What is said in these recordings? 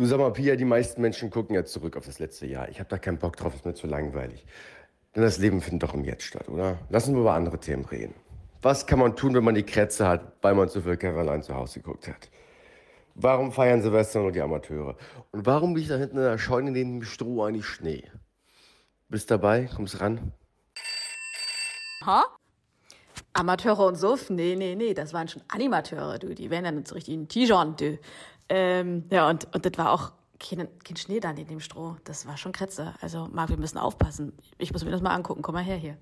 Du sag mal, Pia, die meisten Menschen gucken ja zurück auf das letzte Jahr. Ich habe da keinen Bock drauf, ist mir zu langweilig. Denn das Leben findet doch im Jetzt statt, oder? Lassen wir über andere Themen reden. Was kann man tun, wenn man die Krätze hat, weil man zu viel Caroline zu Hause geguckt hat? Warum feiern Silvester nur die Amateure? Und warum liegt da hinten in der Scheune neben dem Stroh eigentlich Schnee? Bist dabei? Kommst ran? Ha? Amateure und Suff? Nee, nee, nee, das waren schon Animateure, du. Die wären dann so richtig in T-Shirt, du. Ähm, ja, und, und das war auch kein, kein Schnee da in dem Stroh. Das war schon Kretze. Also, Marc, wir müssen aufpassen. Ich muss mir das mal angucken. Komm mal her hier.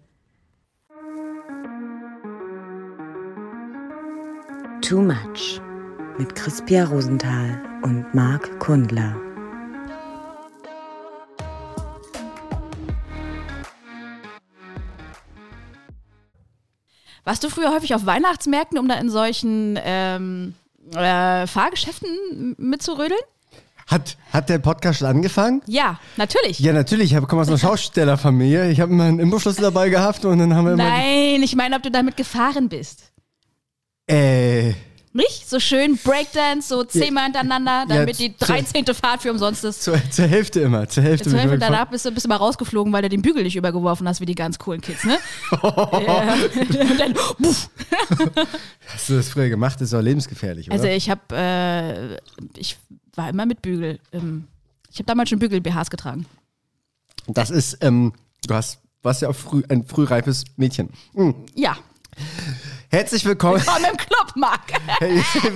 Too Much mit Crispia Rosenthal und Marc Kundler. Warst du früher häufig auf Weihnachtsmärkten, um da in solchen ähm, äh, Fahrgeschäften mitzurödeln? Hat, hat der Podcast schon angefangen? Ja, natürlich. Ja, natürlich. Ich komme aus einer Schaustellerfamilie. Ich habe immer einen Imbusschlüssel dabei gehabt und dann haben wir immer. Nein, ich meine, ob du damit gefahren bist. Äh. Nicht? So schön Breakdance, so zehnmal hintereinander, damit Ja, die zu- 13. Fahrt für umsonst ist. Zur, zur Hälfte immer. Zur Hälfte. Beispiel immer danach bist du, bist du mal rausgeflogen, weil du den Bügel nicht übergeworfen hast, wie die ganz coolen Kids, ne? ja. Und dann, buff. Hast du das früher gemacht? Das ist doch lebensgefährlich, oder? Also ich habe, äh, ich war immer mit Bügel. Ich habe damals schon Bügel-BHs getragen. das ist, ähm, du hast, warst ja auch früh, ein frühreifes Mädchen. Hm. Ja, Herzlich willkommen. komm im Club, Marc.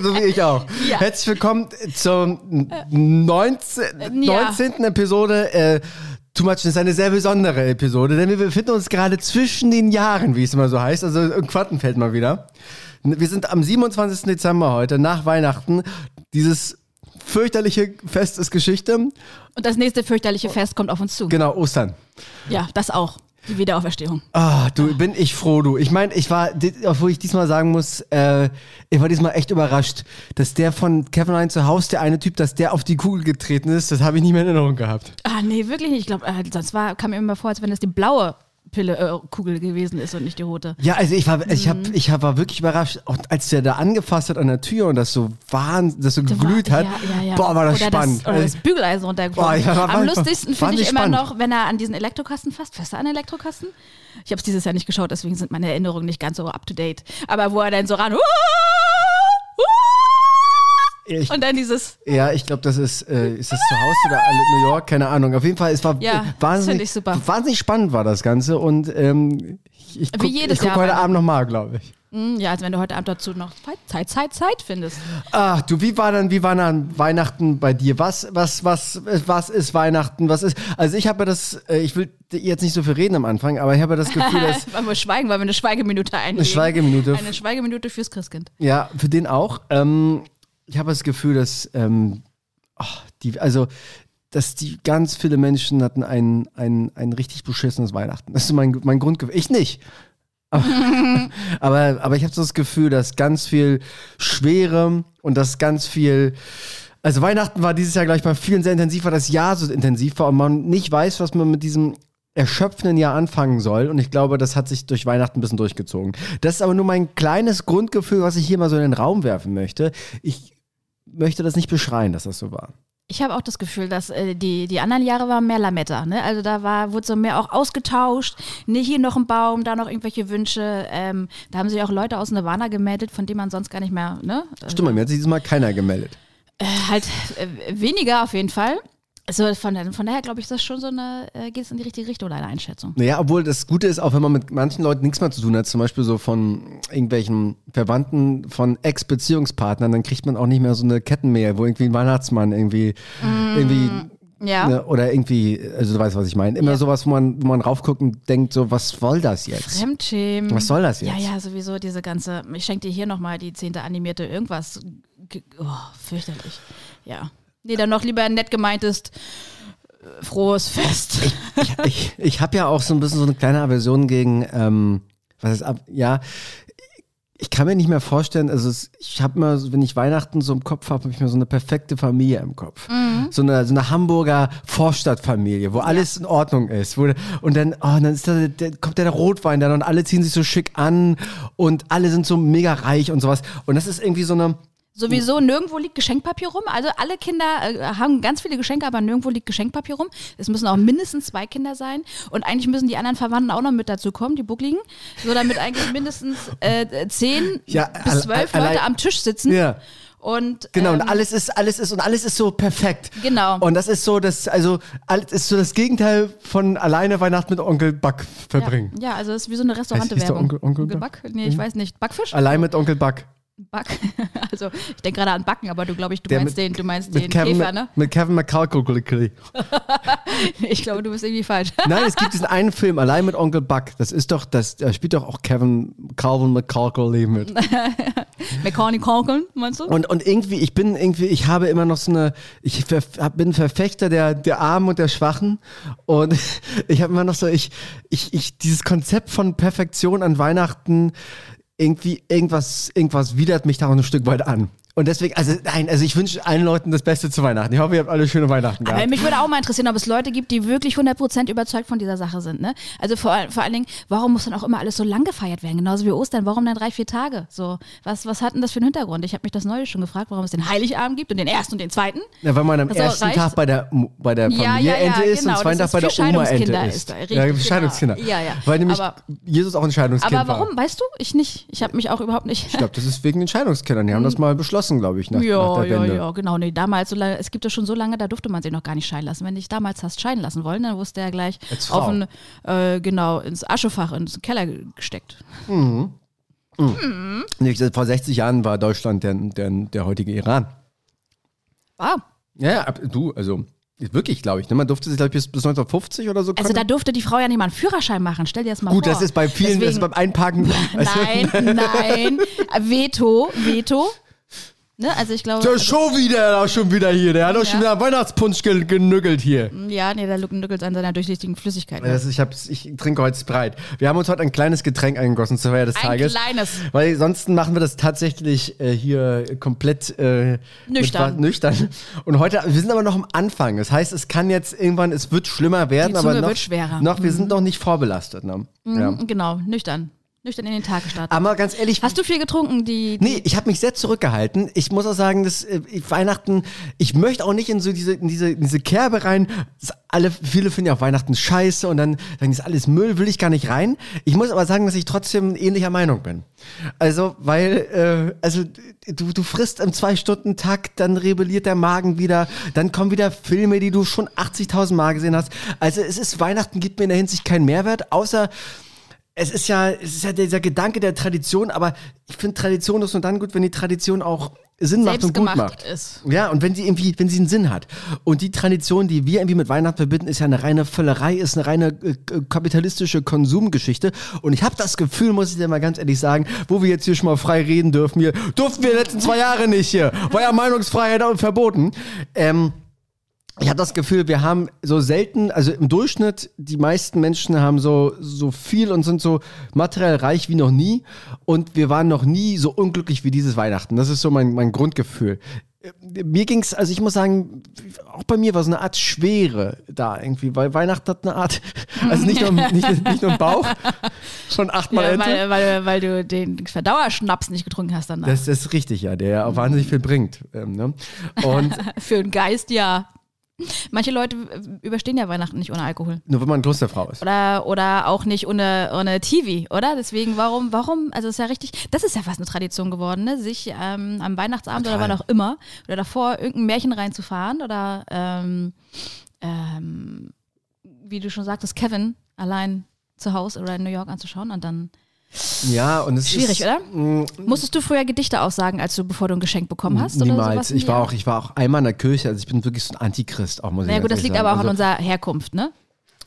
So wie ich auch. Ja. Herzlich willkommen zur 19, ja. 19. Episode. Äh, Too Much ist eine sehr besondere Episode, denn wir befinden uns gerade zwischen den Jahren, wie es immer so heißt, also im Quattenfeld mal wieder. Wir sind am 27. Dezember heute, nach Weihnachten. Dieses fürchterliche Fest ist Geschichte. Und das nächste fürchterliche Fest kommt auf uns zu. Genau, Ostern. Ja, das auch. Die Wiederauferstehung. Ah, du, bin ich froh, du. Ich meine, ich war, obwohl ich diesmal sagen muss, äh, ich war diesmal echt überrascht, dass der von Kevin Allein zu Hause, der eine Typ, dass der auf die Kugel getreten ist, das habe ich nicht mehr in Erinnerung gehabt. Ah, nee, wirklich nicht. Ich glaube, äh, sonst war, kam mir immer vor, als wenn das die blaue Pille, äh, Kugel gewesen ist und nicht die rote. Ja, also ich war, ich hab, Mhm. ich hab, war wirklich überrascht, auch als der da angefasst hat an der Tür und das so wahn, das so geglüht hat. Ja, ja, ja. Boah, war das oder spannend. Das, oder das Bügeleisen runtergeflogen. Boah, Am lustigsten finde ich immer noch, wenn er an diesen Elektrokasten fasst. Fasst er an Elektrokasten? Ich habe es dieses Jahr nicht geschaut, deswegen sind meine Erinnerungen nicht ganz so up to date. Aber wo er dann so ran. Ich, Und dann dieses. ja, ich glaube, das ist, äh, ist das zu Hause oder in New York? Keine Ahnung. Auf jeden Fall, es war Ja, wahnsinnig, wahnsinnig spannend war das Ganze und ähm, ich, ich Wie guck, heute. Abend nochmal, glaube ich. Hm, ja, als wenn du heute Abend dazu noch Zeit, Zeit, Zeit findest. Ach du, wie war dann, wie war dann Weihnachten bei dir? Was, was, was, was ist Weihnachten? Was ist? Also ich habe ja das, äh, ich will jetzt nicht so viel reden am Anfang, aber ich habe ja das Gefühl, dass Wollen wir schweigen, weil wir eine Schweigeminute einlegen. eine Schweigeminute, Eine Schweigeminute fürs Christkind. ja, für den auch. Ähm, ich habe das Gefühl, dass ähm, ach, die, also dass die ganz viele Menschen hatten ein, ein, ein richtig beschissenes Weihnachten. Das ist mein, mein Grundgefühl. Ich nicht. Aber, aber, aber ich habe so das Gefühl, dass ganz viel Schwere und dass ganz viel. Also Weihnachten war dieses Jahr gleich bei vielen sehr intensiv, weil das Jahr so intensiv war und man nicht weiß, was man mit diesem erschöpfenden Jahr anfangen soll. Und ich glaube, das hat sich durch Weihnachten ein bisschen durchgezogen. Das ist aber nur mein kleines Grundgefühl, was ich hier mal so in den Raum werfen möchte. Ich möchte das nicht beschreien, dass das so war. Ich habe auch das Gefühl, dass äh, die, die anderen Jahre waren mehr Lametta. Ne? Also da war, wurde so mehr auch ausgetauscht. Nicht hier noch ein Baum, da noch irgendwelche Wünsche. Ähm, da haben sich auch Leute aus Nirvana gemeldet, von denen man sonst gar nicht mehr, ne? Stimmt, mir hat sich dieses Mal keiner gemeldet. Äh, halt äh, weniger auf jeden Fall. Also von, von daher glaube ich, ist das schon so eine, äh, geht es in die richtige Richtung, deine Einschätzung. Naja, obwohl das Gute ist, auch wenn man mit manchen Leuten nichts mehr zu tun hat, zum Beispiel so von irgendwelchen Verwandten von Ex-Beziehungspartnern, dann kriegt man auch nicht mehr so eine Kettenmail, wo irgendwie ein Weihnachtsmann irgendwie, irgendwie Ja. ne, oder irgendwie, also du weißt, was ich meine. Immer Ja. sowas, wo man, wo man raufguckt und denkt so, was soll das jetzt? Fremdschämen. Was soll das Ja, jetzt? ja, sowieso diese ganze, ich schenke dir hier nochmal die zehnte animierte irgendwas. Ge- Oh, fürchterlich. Ja. Nee, dann noch lieber ein nett gemeintes äh, frohes Fest. ich, ich, ich habe ja auch so ein bisschen so eine kleine Aversion gegen, ähm, was ist ab, ja, ich kann mir nicht mehr vorstellen, also es, ich habe so, wenn ich Weihnachten so im Kopf habe, habe ich mir so eine perfekte Familie im Kopf. So, eine, so eine Hamburger Vorstadtfamilie, wo alles in Ordnung ist. Wo, und dann, oh, dann ist da, der, kommt der Rotwein dann und alle ziehen sich so schick an und alle sind so mega reich und sowas. Und das ist irgendwie so eine, Sowieso nirgendwo liegt Geschenkpapier rum. Also alle Kinder äh, haben ganz viele Geschenke, aber nirgendwo liegt Geschenkpapier rum. Es müssen auch mindestens zwei Kinder sein. Und eigentlich müssen die anderen Verwandten auch noch mit dazu kommen, die Buckligen. So damit eigentlich mindestens äh, zehn Ja, bis zwölf Leute am Tisch sitzen. Ja. Und, Genau, ähm, und alles ist, alles ist, und alles ist so perfekt. Genau. Und das ist so, das, also, alles ist so das Gegenteil von alleine Weihnachten mit Onkel Buck verbringen. Ja, ja, also es ist wie so eine Restaurante-Werbung. Onkel- Onkel Buck? Nee, ich weiß nicht. Backfisch? Allein mit Onkel Buck. Back. Also ich denke gerade an Backen, aber du glaube ich, du Der meinst mit- den, du meinst Mit den Kevin, Käfer, ne? mit Kevin McCulkey. Ich glaube, du bist irgendwie falsch. Nein, es gibt diesen einen Film, allein mit Onkel Buck. Das ist doch, das, da spielt doch auch Kevin Calvin McCulkey mit. Mechanic Conkeln, meinst du? Und, und irgendwie, ich bin irgendwie, ich habe immer noch so eine, ich ver, bin Verfechter der, der Armen und der Schwachen. Und ich habe immer noch so, ich, ich, ich, dieses Konzept von Perfektion an Weihnachten, irgendwie, irgendwas, irgendwas widert mich da auch ein Stück weit an. Und deswegen, also nein, also ich wünsche allen Leuten das Beste zu Weihnachten. Ich hoffe, ihr habt alle schöne Weihnachten Aber gehabt. mich würde auch mal interessieren, ob es Leute gibt, die wirklich 100% überzeugt von dieser Sache sind. Ne? Also vor, vor allen Dingen, warum muss dann auch immer alles so lang gefeiert werden? Genauso wie Ostern. Warum dann drei, vier Tage? So, was, was hat denn das für einen Hintergrund? Ich habe mich das neulich schon gefragt, warum es den Heiligabend gibt und den ersten und den zweiten. Ja, weil man am Also ersten reicht- Tag bei der, bei der Ja, Familie ja, ja, Ente ist genau, und zweiten das Tag bei der Oma Ente Scheidungskinder ist. ist da, ja, richtig, Scheidungskinder. genau. Ja, ja. Weil nämlich Aber- Jesus auch ein Scheidungskind Aber war. warum? Weißt du? Ich nicht. Ich habe mich auch überhaupt nicht. Ich glaube, das ist wegen den Scheidungskindern. Die haben das mal beschlossen, glaube ich, nach, nach Ja, der ja, Wende. ja, genau. Nee, damals, so lange, es gibt ja schon so lange, da durfte man sich noch gar nicht scheiden lassen. Wenn du dich damals hast scheiden lassen wollen, dann wusste er gleich auf ein, äh, genau, ins Aschefach, ins Keller gesteckt. Nee, vor 60 Jahren war Deutschland der, der, der heutige Iran. Wow. Ja, ja, du, also wirklich, glaube ich. Ne? Man durfte sich, glaube ich, bis, bis 1950 oder so Also konnte- da durfte die Frau ja nicht mal einen Führerschein machen. Stell dir das mal Gut, vor. das ist bei vielen, das ist Deswegen- beim Einparken. Also, Nein, nein. Veto, Veto. Ne? Also ich glaube. Der ist schon wieder, schon wieder hier. Der hat schon Ja. wieder Weihnachtspunsch ge genüggelt hier. Ja, nee, der nüggelt an seiner durchsichtigen Flüssigkeit. Das ist, ich, hab's, ich trinke heute Sprite. Wir haben uns heute ein kleines Getränk eingegossen zur Feier des Ein Tages. kleines. Weil sonst machen wir das tatsächlich äh, hier komplett äh, Nüchtern. Nüchtern. Und heute, wir sind aber noch am Anfang. Das heißt, es kann jetzt irgendwann, es wird schlimmer werden, Die Zunge aber noch, wird schwerer. noch wir sind noch nicht vorbelastet. Ne? Ja. Genau, nüchtern. Nüchtern in den Tag gestartet. Aber ganz ehrlich, Hast du viel getrunken? Die, die Nee, ich habe mich sehr zurückgehalten. Ich muss auch sagen, dass äh, ich- Weihnachten, ich möchte auch nicht in so diese, in diese, in diese Kerbe rein. Alle, viele finden ja auch Weihnachten scheiße und dann das ist alles Müll, will ich gar nicht rein. Ich muss aber sagen, dass ich trotzdem ähnlicher Meinung bin. Also, weil, äh, also du, du frisst im Zwei-Stunden-Takt, dann rebelliert der Magen wieder, dann kommen wieder Filme, die du schon 80.000 Mal gesehen hast. Also es ist, Weihnachten gibt mir in der Hinsicht keinen Mehrwert, außer es ist ja, es ist ja dieser Gedanke der Tradition, aber ich finde Tradition ist nur dann gut, wenn die Tradition auch Sinn macht und gut macht. ist. Ja, und wenn sie irgendwie, wenn sie einen Sinn hat. Und die Tradition, die wir irgendwie mit Weihnachten verbinden, ist ja eine reine Völlerei, ist eine reine äh, kapitalistische Konsumgeschichte. Und ich habe das Gefühl, muss ich dir mal ganz ehrlich sagen, wo wir jetzt hier schon mal frei reden dürfen, hier durften wir die letzten zwei Jahre nicht hier. War ja Meinungsfreiheit verboten. Ähm, ich habe das Gefühl, wir haben so selten, also im Durchschnitt, die meisten Menschen haben so, so viel und sind so materiell reich wie noch nie. Und wir waren noch nie so unglücklich wie dieses Weihnachten. Das ist so mein, mein Grundgefühl. Mir ging's, also ich muss sagen, auch bei mir war so eine Art Schwere da irgendwie, weil Weihnachten hat eine Art, also nicht nur, nicht, nicht nur im Bauch, schon achtmal ja, weil, weil, weil du den Verdauerschnaps nicht getrunken hast danach. Das, das ist richtig, ja, der ja auch wahnsinnig viel bringt. Ähm, ne? Und Für den Geist ja. Manche Leute überstehen ja Weihnachten nicht ohne Alkohol. nur wenn man Klosterfrau ist. Oder, oder auch nicht ohne, ohne TV, oder? Deswegen, warum, warum, also ist ja richtig, das ist ja fast eine Tradition geworden, ne? sich ähm, am Weihnachtsabend oder Total. wann auch immer oder davor irgendein Märchen reinzufahren oder ähm, ähm, wie du schon sagtest, Kevin allein zu Hause oder in New York anzuschauen und dann Ja, und es Schwierig, ist, oder? Mm, musstest du früher Gedichte aussagen, als du, bevor du ein Geschenk bekommen hast? Oder Niemals. ich war auch, ich war auch einmal in der Kirche, also ich bin wirklich so ein Antichrist auch, muss ich Naja ganz gut, das liegt aber auch sagen. an also, unserer Herkunft, ne?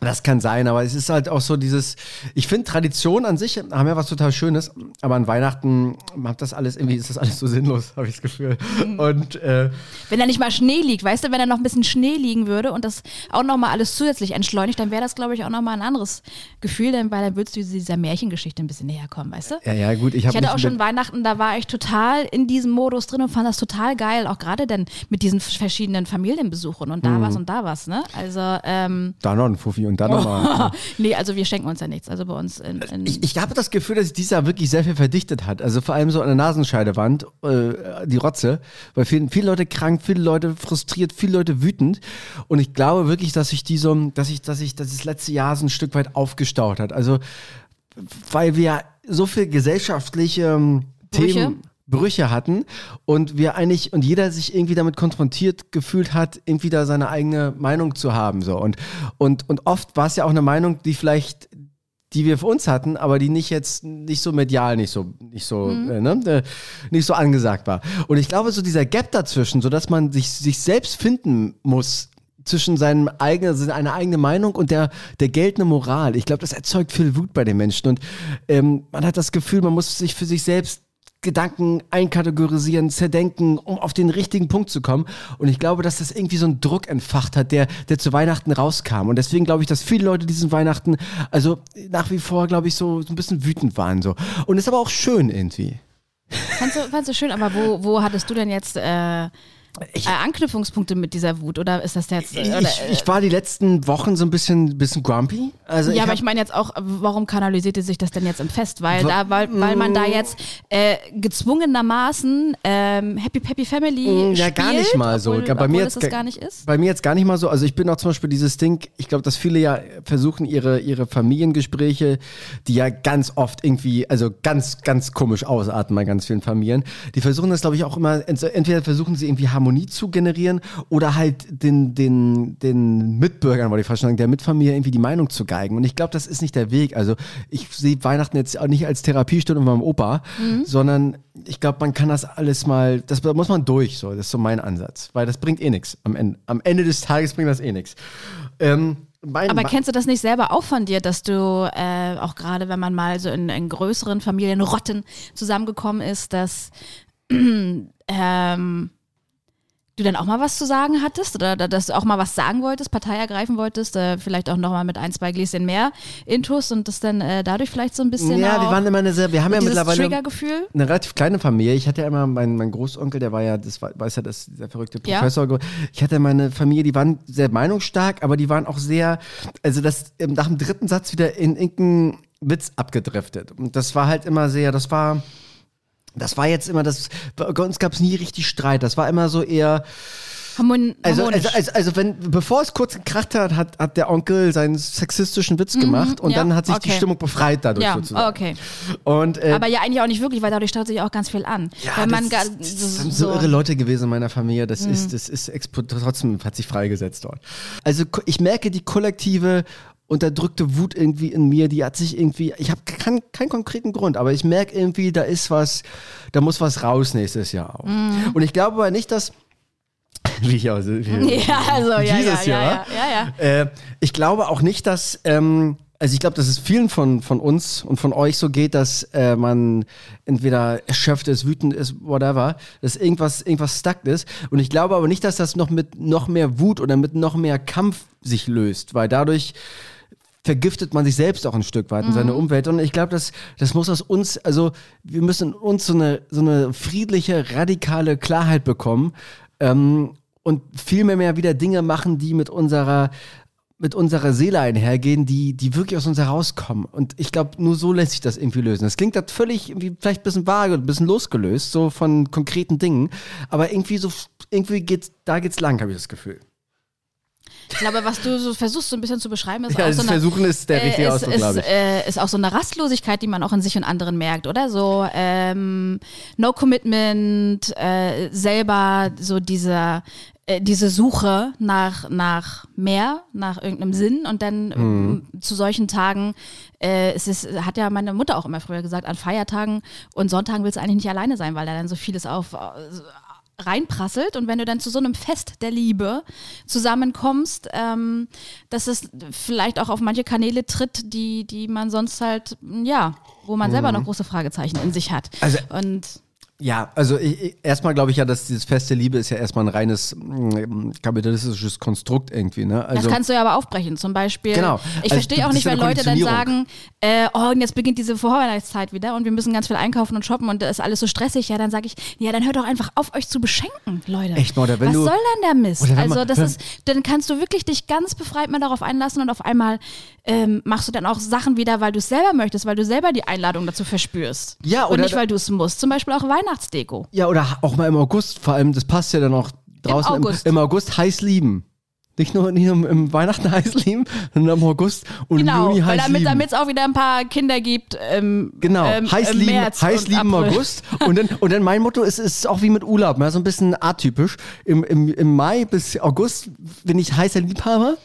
Das kann sein, aber es ist halt auch so dieses, ich finde Tradition an sich haben ja was total Schönes, aber an Weihnachten macht das alles, irgendwie ist das alles so sinnlos, habe ich das Gefühl. Mhm. Und äh, Wenn da nicht mal Schnee liegt, weißt du, wenn da noch ein bisschen Schnee liegen würde und das auch nochmal alles zusätzlich entschleunigt, dann wäre das, glaube ich, auch nochmal ein anderes Gefühl, denn weil dann würdest du dieser Märchengeschichte ein bisschen näher kommen, weißt du? ja, ja, gut, ich Ich hatte auch schon Weihnachten, da war ich total in diesem Modus drin und fand das total geil, auch gerade dann mit diesen verschiedenen Familienbesuchen und da Mhm. was und da was, ne? Also, ähm, da noch ein Fuffi Party und dann nochmal. nee, also wir schenken uns ja nichts. Also bei uns in, in Ich, ich habe das Gefühl, dass sich dieses Jahr wirklich sehr viel verdichtet hat. Also vor allem so an der Nasenscheidewand, äh, die Rotze. Weil viele, viele Leute krank, viele Leute frustriert, viele Leute wütend. Und ich glaube wirklich, dass sich die so, dass ich, dass ich, dass das letzte Jahr so ein Stück weit aufgestaut hat. Also weil wir so viel gesellschaftliche ähm, Brüche? Themen. Brüche hatten und wir eigentlich und jeder sich irgendwie damit konfrontiert gefühlt hat, irgendwie da seine eigene Meinung zu haben so und und und oft war es ja auch eine Meinung, die vielleicht die wir für uns hatten, aber die nicht jetzt nicht so medial, nicht so nicht so äh, ne, äh, nicht so angesagt war. Und ich glaube so dieser Gap dazwischen, so dass man sich sich selbst finden muss zwischen seinem eigenen, seiner eigenen Meinung und der, der geltenden Moral. Ich glaube, das erzeugt viel Wut bei den Menschen. Und ähm, man hat das Gefühl, man muss sich für sich selbst Gedanken einkategorisieren, zerdenken, um auf den richtigen Punkt zu kommen. Und ich glaube, dass das irgendwie so einen Druck entfacht hat, der, der zu Weihnachten rauskam. Und deswegen glaube ich, dass viele Leute diesen Weihnachten, also nach wie vor, glaube ich, so, so ein bisschen wütend waren. So. Und ist aber auch schön irgendwie. Fandst du, fandst du schön, aber wo, wo hattest du denn jetzt äh, äh, Anknüpfungspunkte mit dieser Wut? Oder ist das jetzt. Ich, oder, ich, ich war die letzten Wochen so ein bisschen, bisschen grumpy. Also ja, aber hab- ich meine jetzt auch, warum kanalisierte sich das denn jetzt im Fest? Weil, da, weil, weil man da jetzt äh, gezwungenermaßen ähm, Happy Happy Family Mm, ja, spielt, gar nicht mal so. Obwohl, Bei mir jetzt gar nicht ist. Bei mir jetzt gar nicht mal so. Also ich bin auch zum Beispiel dieses Ding, ich glaube, dass viele ja versuchen, ihre, ihre Familiengespräche, die ja ganz oft irgendwie, also ganz, ganz komisch ausarten bei ganz vielen Familien, die versuchen das, glaube ich, auch immer, ent- entweder versuchen sie irgendwie Harmonie zu generieren oder halt den, den, den Mitbürgern, wollte ich fast sagen, der Mitfamilie irgendwie die Meinung zu geigen. Und ich glaube, das ist nicht der Weg. Also ich sehe Weihnachten jetzt auch nicht als Therapiestunde mit meinem Opa, sondern ich glaube, man kann das alles mal, das da muss man durch, so, das ist so mein Ansatz, weil das bringt eh nichts. Am Ende, am Ende des Tages bringt das eh nichts. Ähm, mein, Aber kennst du das nicht selber auch von dir, dass du äh, auch gerade, wenn man mal so in, in größeren Familienrotten zusammengekommen ist, dass ähm, du dann auch mal was zu sagen hattest oder da- dass du auch mal was sagen wolltest, Partei ergreifen wolltest, äh, vielleicht auch noch mal mit ein, zwei Gläschen mehr Intus und das dann äh, dadurch vielleicht so ein bisschen ja, wir waren immer eine sehr, wir haben ja mittlerweile eine relativ kleine Familie. Ich hatte ja immer meinen mein Großonkel, der war ja, das war, weiß ja, das dieser verrückte Ja. Professor. Ich hatte meine Familie, die waren sehr meinungsstark, aber die waren auch sehr, also das ähm, nach dem dritten Satz wieder in irgendeinen Witz abgedriftet. Und das war halt immer sehr, das war das war jetzt immer das, bei uns gab es nie richtig Streit. Das war immer so eher, Harmon also, also, also, also wenn, bevor es kurz gekracht hat, hat, hat der Onkel seinen sexistischen Witz gemacht und Mhm, ja, dann hat sich die okay. Stimmung befreit dadurch ja, sozusagen. okay. Und, äh, Aber ja, eigentlich auch nicht wirklich, weil dadurch staut sich auch ganz viel an. ja, weil man das, das, das sind so irre Leute gewesen in meiner Familie. Das Mhm. ist, das ist trotzdem hat sich freigesetzt dort. Also ich merke die kollektive unterdrückte Wut irgendwie in mir, die hat sich irgendwie, ich habe keinen keinen konkreten Grund, aber ich merke irgendwie, da ist was, da muss was raus nächstes Jahr auch. Mhm. Und ich glaube aber nicht, dass wie ich aus, wie, Ja, also, ja, ja, dieses ja, Jahr. ja, ja, ja. Äh, ich glaube auch nicht, dass, ähm, also ich glaube, dass es vielen von, von uns und von euch so geht, dass äh, man entweder erschöpft ist, wütend ist, whatever, dass irgendwas, irgendwas stuck ist. Und ich glaube aber nicht, dass das noch mit noch mehr Wut oder mit noch mehr Kampf sich löst, weil dadurch vergiftet man sich selbst auch ein Stück weit in seine Umwelt. Und ich glaube, das, das muss aus uns, also wir müssen uns so eine, so eine friedliche, radikale Klarheit bekommen ähm, und viel mehr, mehr wieder Dinge machen, die mit unserer mit unserer Seele einhergehen, die, die wirklich aus uns herauskommen. Und ich glaube, nur so lässt sich das irgendwie lösen. Das klingt das völlig, irgendwie vielleicht ein bisschen vage, ein bisschen losgelöst, so von konkreten Dingen. Aber irgendwie so, irgendwie geht's, da geht's lang, habe ich das Gefühl. Ich glaube, was du so versuchst, so ein bisschen zu beschreiben, ist Ja, auch das so eine, Versuchen ist der richtige äh, Ausdruck, glaube ich. Äh, ist auch so eine Rastlosigkeit, die man auch in sich und anderen merkt, oder? So ähm, No Commitment, äh, selber so diese äh, diese Suche nach nach mehr, nach irgendeinem Sinn und dann ähm, zu solchen Tagen, äh, es ist, hat ja meine Mutter auch immer früher gesagt, an Feiertagen und Sonntagen willst du eigentlich nicht alleine sein, weil da dann so vieles auf äh, reinprasselt und wenn du dann zu so einem Fest der Liebe zusammenkommst, ähm, dass es vielleicht auch auf manche Kanäle tritt, die, die man sonst halt, ja, wo man selber noch große Fragezeichen in sich hat. Also- und Ja, also ich, ich, erstmal glaube ich ja, dass dieses feste Liebe ist ja erstmal ein reines mm, kapitalistisches Konstrukt irgendwie. Ne? Also, das kannst du ja aber aufbrechen. Zum Beispiel, Genau. ich Also verstehe auch nicht, wenn Leute dann sagen, äh, oh, und jetzt beginnt diese Vorweihnachtszeit wieder und wir müssen ganz viel einkaufen und shoppen und das ist alles so stressig. Ja, dann sage ich, ja, dann hört doch einfach auf, euch zu beschenken, Leute. Echt oder wenn Was du- soll denn der Mist? Also das ist, dann kannst du wirklich dich ganz befreit mal darauf einlassen und auf einmal ähm, machst du dann auch Sachen wieder, weil du es selber möchtest, weil du selber die Einladung dazu verspürst. Ja, und oder nicht, da- weil du es musst. Zum Beispiel auch Weihnachtsdeko. ja, oder auch mal im August, vor allem, das passt ja dann auch draußen im August. im, August heiß lieben. Nicht nur, nicht nur im Weihnachten heiß lieben, sondern im August und Genau, im Juni heiß damit lieben. es auch wieder ein paar Kinder gibt. Ähm, Genau, ähm, heiß im lieben, März heiß lieben im April. August. Und dann, und dann mein Motto ist, ist auch wie mit Urlaub, ja, so ein bisschen atypisch. Im, im, Im Mai bis August bin ich heißer Liebhaber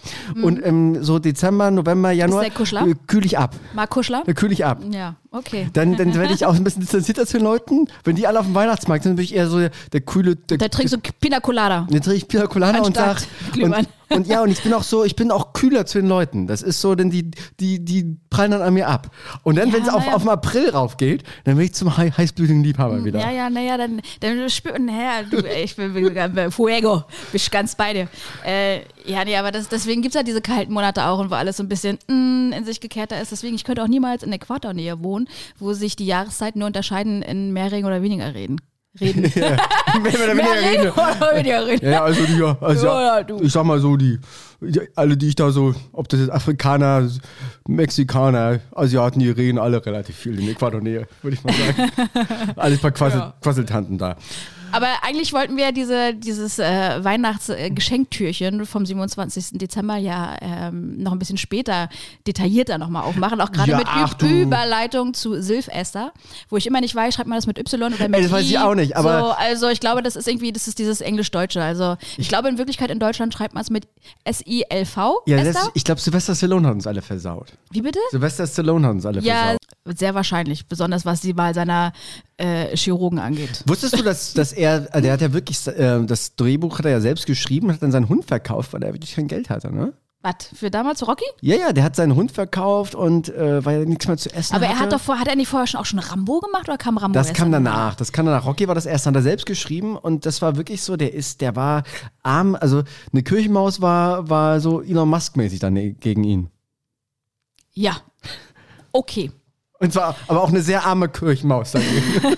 und im so Dezember, November, Januar der äh, kühl ich ab. Mark Kuschler? Da kühl ich ab. Ja, okay. Dann, dann werde ich auch ein bisschen distanzierter zu den Leuten. Wenn die alle auf dem Weihnachtsmarkt sind, bin ich eher so der, der kühle, der, Da trinkst du Pina Colada. Trinke ich Pina Colada Anstatt und, Glühwein. Und ja und ich bin auch so, ich bin auch kühler zu den Leuten. Das ist so, denn die die die prallen dann an mir ab. Und dann, Ja, wenn es auf, naja. auf den April raufgeht, dann bin ich zum hei- heißblütigen Liebhaber wieder. Ja, ja, naja, dann, dann spürt naja, du, ich bin, bin, Fuego, ich ganz bei dir. Äh, ja, nee, aber das, deswegen gibt es ja diese kalten Monate auch und wo alles so ein bisschen mm, in sich gekehrter ist. Deswegen, ich könnte auch niemals in Äquatornähe wohnen, wo sich die Jahreszeiten nur unterscheiden in mehr Regen oder weniger Reden. Reden. Mehr oder weniger Regen rede. oder weniger Reden. Ja, ja, also die, also, Ja, ich sag mal so, die, die, alle, die ich da so, ob das jetzt Afrikaner, Mexikaner, Asiaten, die reden alle relativ viel in Äquatornähe, würde ich mal sagen. Alles paar Quassel, Ja. Quasseltanten da. Aber eigentlich wollten wir diese, dieses äh, Weihnachtsgeschenktürchen vom 27. Dezember ja ähm, noch ein bisschen später detaillierter nochmal aufmachen. Auch gerade Ja, mit ach Ü. Überleitung zu Silvester, wo ich immer nicht weiß, schreibt man das mit Y oder mit Ey, das weiß I? ich auch nicht, aber- So, also ich glaube, das ist irgendwie, das ist dieses Englisch-Deutsche. Also ich glaube, in Wirklichkeit in Deutschland schreibt man es mit S-I-L-V. Ja, das, ich glaube, Sylvester Stallone hat uns alle versaut. Wie bitte? Sylvester Stallone hat uns alle Ja, versaut. Sehr wahrscheinlich, besonders was die Wahl seiner äh, Chirurgen angeht. Wusstest du, dass, dass er, äh, der hat ja wirklich, äh, das Drehbuch hat er ja selbst geschrieben, hat dann seinen Hund verkauft, weil er wirklich kein Geld hatte, ne? Was, für damals Rocky? Ja, ja, der hat seinen Hund verkauft und äh, weil er nichts mehr zu essen Aber hatte. er hat doch vor, hat er nicht vorher schon auch schon Rambo gemacht oder kam Rambo Das kam danach. Das kam danach. Rocky war das erste, hat er selbst geschrieben und das war wirklich so, der ist, der war arm, also eine Kirchenmaus war, war so Elon Musk-mäßig dann gegen ihn. Ja. Okay. Und zwar aber auch eine sehr arme Kirchenmaus dagegen.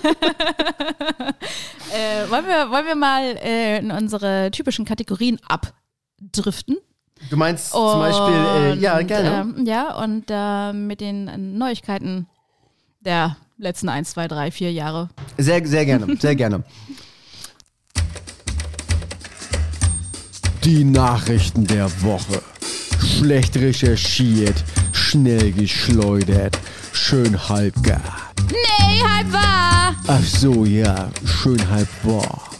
Äh, wollen, wir, wollen wir mal äh, in unsere typischen Kategorien abdriften? Du meinst zum Beispiel, äh, ja, Und, gerne. Ähm, ja, und äh, mit den äh, Neuigkeiten der letzten 1, 2, 3, 4 Jahre. Sehr, sehr gerne, sehr gerne. Die Nachrichten der Woche. Schlecht recherchiert, schnell geschleudert, schön halbgar. Nee, halb wahr! Ach so, ja, schön halb wahr.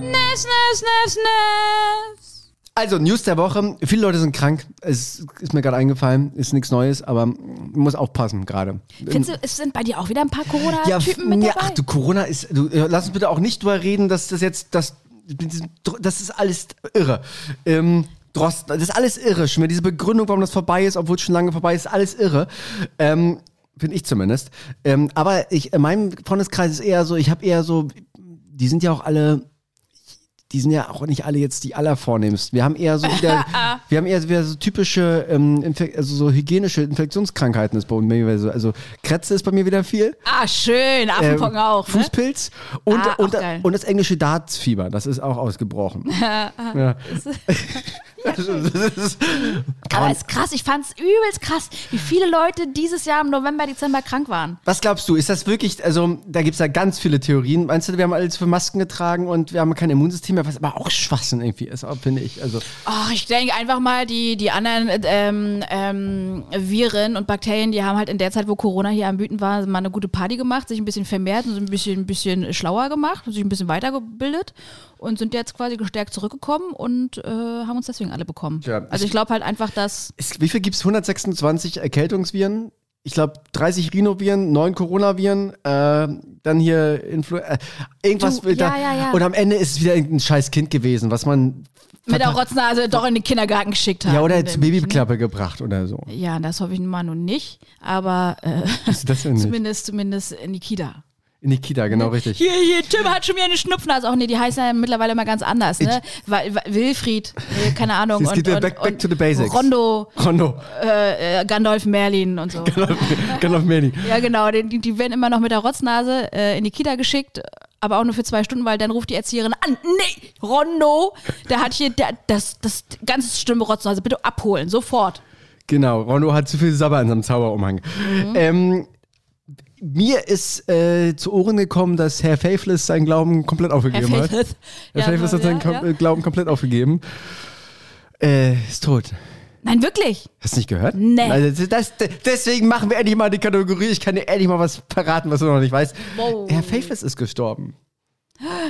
Nes, nes, nes, nes. Also, News der Woche. Viele Leute sind krank. Es ist mir gerade eingefallen. Ist nichts Neues, aber muss aufpassen gerade. Findest du, es sind bei dir auch wieder ein paar Corona-Typen ja, mit ja, dabei? ach du, Corona ist. Du, äh, lass uns bitte auch nicht drüber reden, dass das jetzt. Das, das ist alles irre. Ähm, Drosten, das ist alles irre. Schon diese Begründung, warum das vorbei ist, obwohl es schon lange vorbei ist, alles irre. Ähm, Finde ich zumindest. Ähm, aber ich, in meinem Freundeskreis ist eher so, ich habe eher so, die sind ja auch alle die sind ja auch nicht alle jetzt die allervornehmsten. Wir haben eher so wieder, wir haben eher wieder so typische, ähm, also so hygienische Infektionskrankheiten ist bei mir so. Also Krätze ist bei mir wieder viel. Ah, schön. Affenpocken Ähm, auch. Ne? Fußpilz und, Ah, und, und das englische Dartsfieber, das ist auch ausgebrochen. ja. Aber es ist krass, ich fand's übelst krass, wie viele Leute dieses Jahr im November, Dezember krank waren. Was glaubst du, ist das wirklich, also da gibt es ja ganz viele Theorien. Meinst du, wir haben alles für Masken getragen und wir haben kein Immunsystem mehr, was aber auch Schwachsinn irgendwie ist, finde ich. Also Oh, ich denke einfach mal, die, die anderen ähm, ähm, Viren und Bakterien, die haben halt in der Zeit, wo Corona hier am Wüten war, mal eine gute Party gemacht, sich ein bisschen vermehrt und so ein bisschen, ein bisschen schlauer gemacht, sich ein bisschen weitergebildet und sind jetzt quasi gestärkt zurückgekommen und äh, haben uns deswegen alle bekommen. Tja, also ich glaube halt einfach, dass Es, wie viel gibt es? 126 Erkältungsviren? Ich glaube 30 Rhinoviren, 9 Coronaviren, äh, dann hier Influ äh, irgendwas Du, ja, ja, ja. Und am Ende ist es wieder irgendein scheiß Kind gewesen, was man Mit der Rotznase doch in den Kindergarten geschickt hat. Ja, oder zur dem- Babyklappe gebracht oder so. Ja, das hoffe ich mal nun nicht. Aber äh, denn nicht? zumindest, zumindest in die Kita. In die Kita, genau richtig. Hier, hier, Tim hat schon wieder eine Schnupfnase. Auch nee, die heißen ja mittlerweile immer ganz anders, ne? Wa- Wilfried, nee, keine Ahnung. Es geht wieder back- back to the basics. Rondo, Rondo, äh, Gandalf Merlin und so. ganz auf Manny. Ja, genau. Die, die werden immer noch mit der Rotznase äh, in die Kita geschickt, aber auch nur für zwei Stunden, weil dann ruft die Erzieherin an. Nee, Rondo, der hat hier der, das, das ganz schlimme Rotznase. Bitte abholen, sofort. Genau, Rondo hat zu viel Sabber in seinem Zauberumhang. Mhm. Ähm, mir ist äh, zu Ohren gekommen, dass Herr Faithless seinen Glauben komplett Herr aufgegeben hat. Faithless. Herr Ja, Faithless hat seinen ja. Glauben komplett aufgegeben. Äh, ist tot. Nein, wirklich. Hast du nicht gehört? Nee. Also das, das, deswegen machen wir endlich mal die Kategorie. Ich kann dir endlich mal was verraten, was du noch nicht weißt. Wow. Herr Faithless ist gestorben.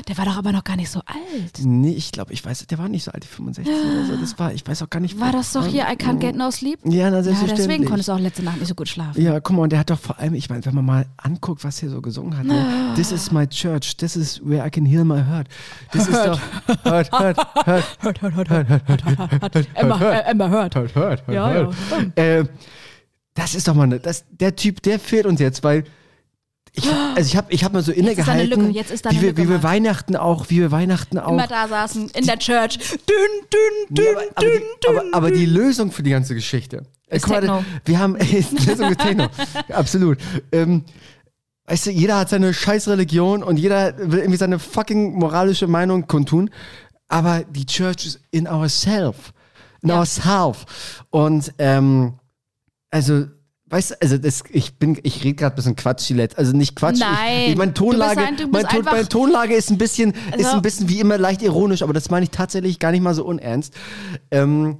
Der war doch aber noch gar nicht so alt. Nee, ich glaube, ich weiß, der war nicht so alt, die 65 oder so. Das war, ich weiß auch gar nicht. War das doch hier I Can't Get No Sleep? Ja, na, Ja, selbstverständlich. deswegen konntest du auch letzte Nacht nicht so gut schlafen. Ja, guck mal, und der hat doch vor allem, ich meine, wenn man mal anguckt, was er so gesungen hat, ne? This is my church, this is where I can heal my hurt. Das ist doch, hurt, hurt, hurt, Hört, hört, hört, hört, hört, hört, hört, hört. Emma, hört. hurt, hurt, hurt, Ja, hurt. ja. Äh, das ist doch mal, ne, das, der Typ, der fehlt uns jetzt, weil ich, also ich habe ich hab mal so innegehalten, wie, wir, wie wir. Weihnachten auch, wie wir Weihnachten auch. Immer da saßen, in der Church. Dünn, dünn, dünn, Ja, aber, aber, dünn, die, aber, aber die Lösung für die ganze Geschichte. Ist mal, Techno. Wir haben ist Lösung ist Techno. Absolut. Ähm, weißt du, jeder hat seine scheiß Religion und jeder will irgendwie seine fucking moralische Meinung kundtun. Aber die Church ist in ourself. In Ja. ourself. Und ähm, also, weißt du, also das, ich bin, ich rede gerade ein bisschen Quatsch, Gillette. Also nicht Quatsch. Nein. Ich, ich, meine Du bist Tonlage, ein- mein, Ton, meine Tonlage ist ein bisschen, ist Also- ein bisschen wie immer leicht ironisch, aber das meine ich tatsächlich gar nicht mal so unernst. Ähm,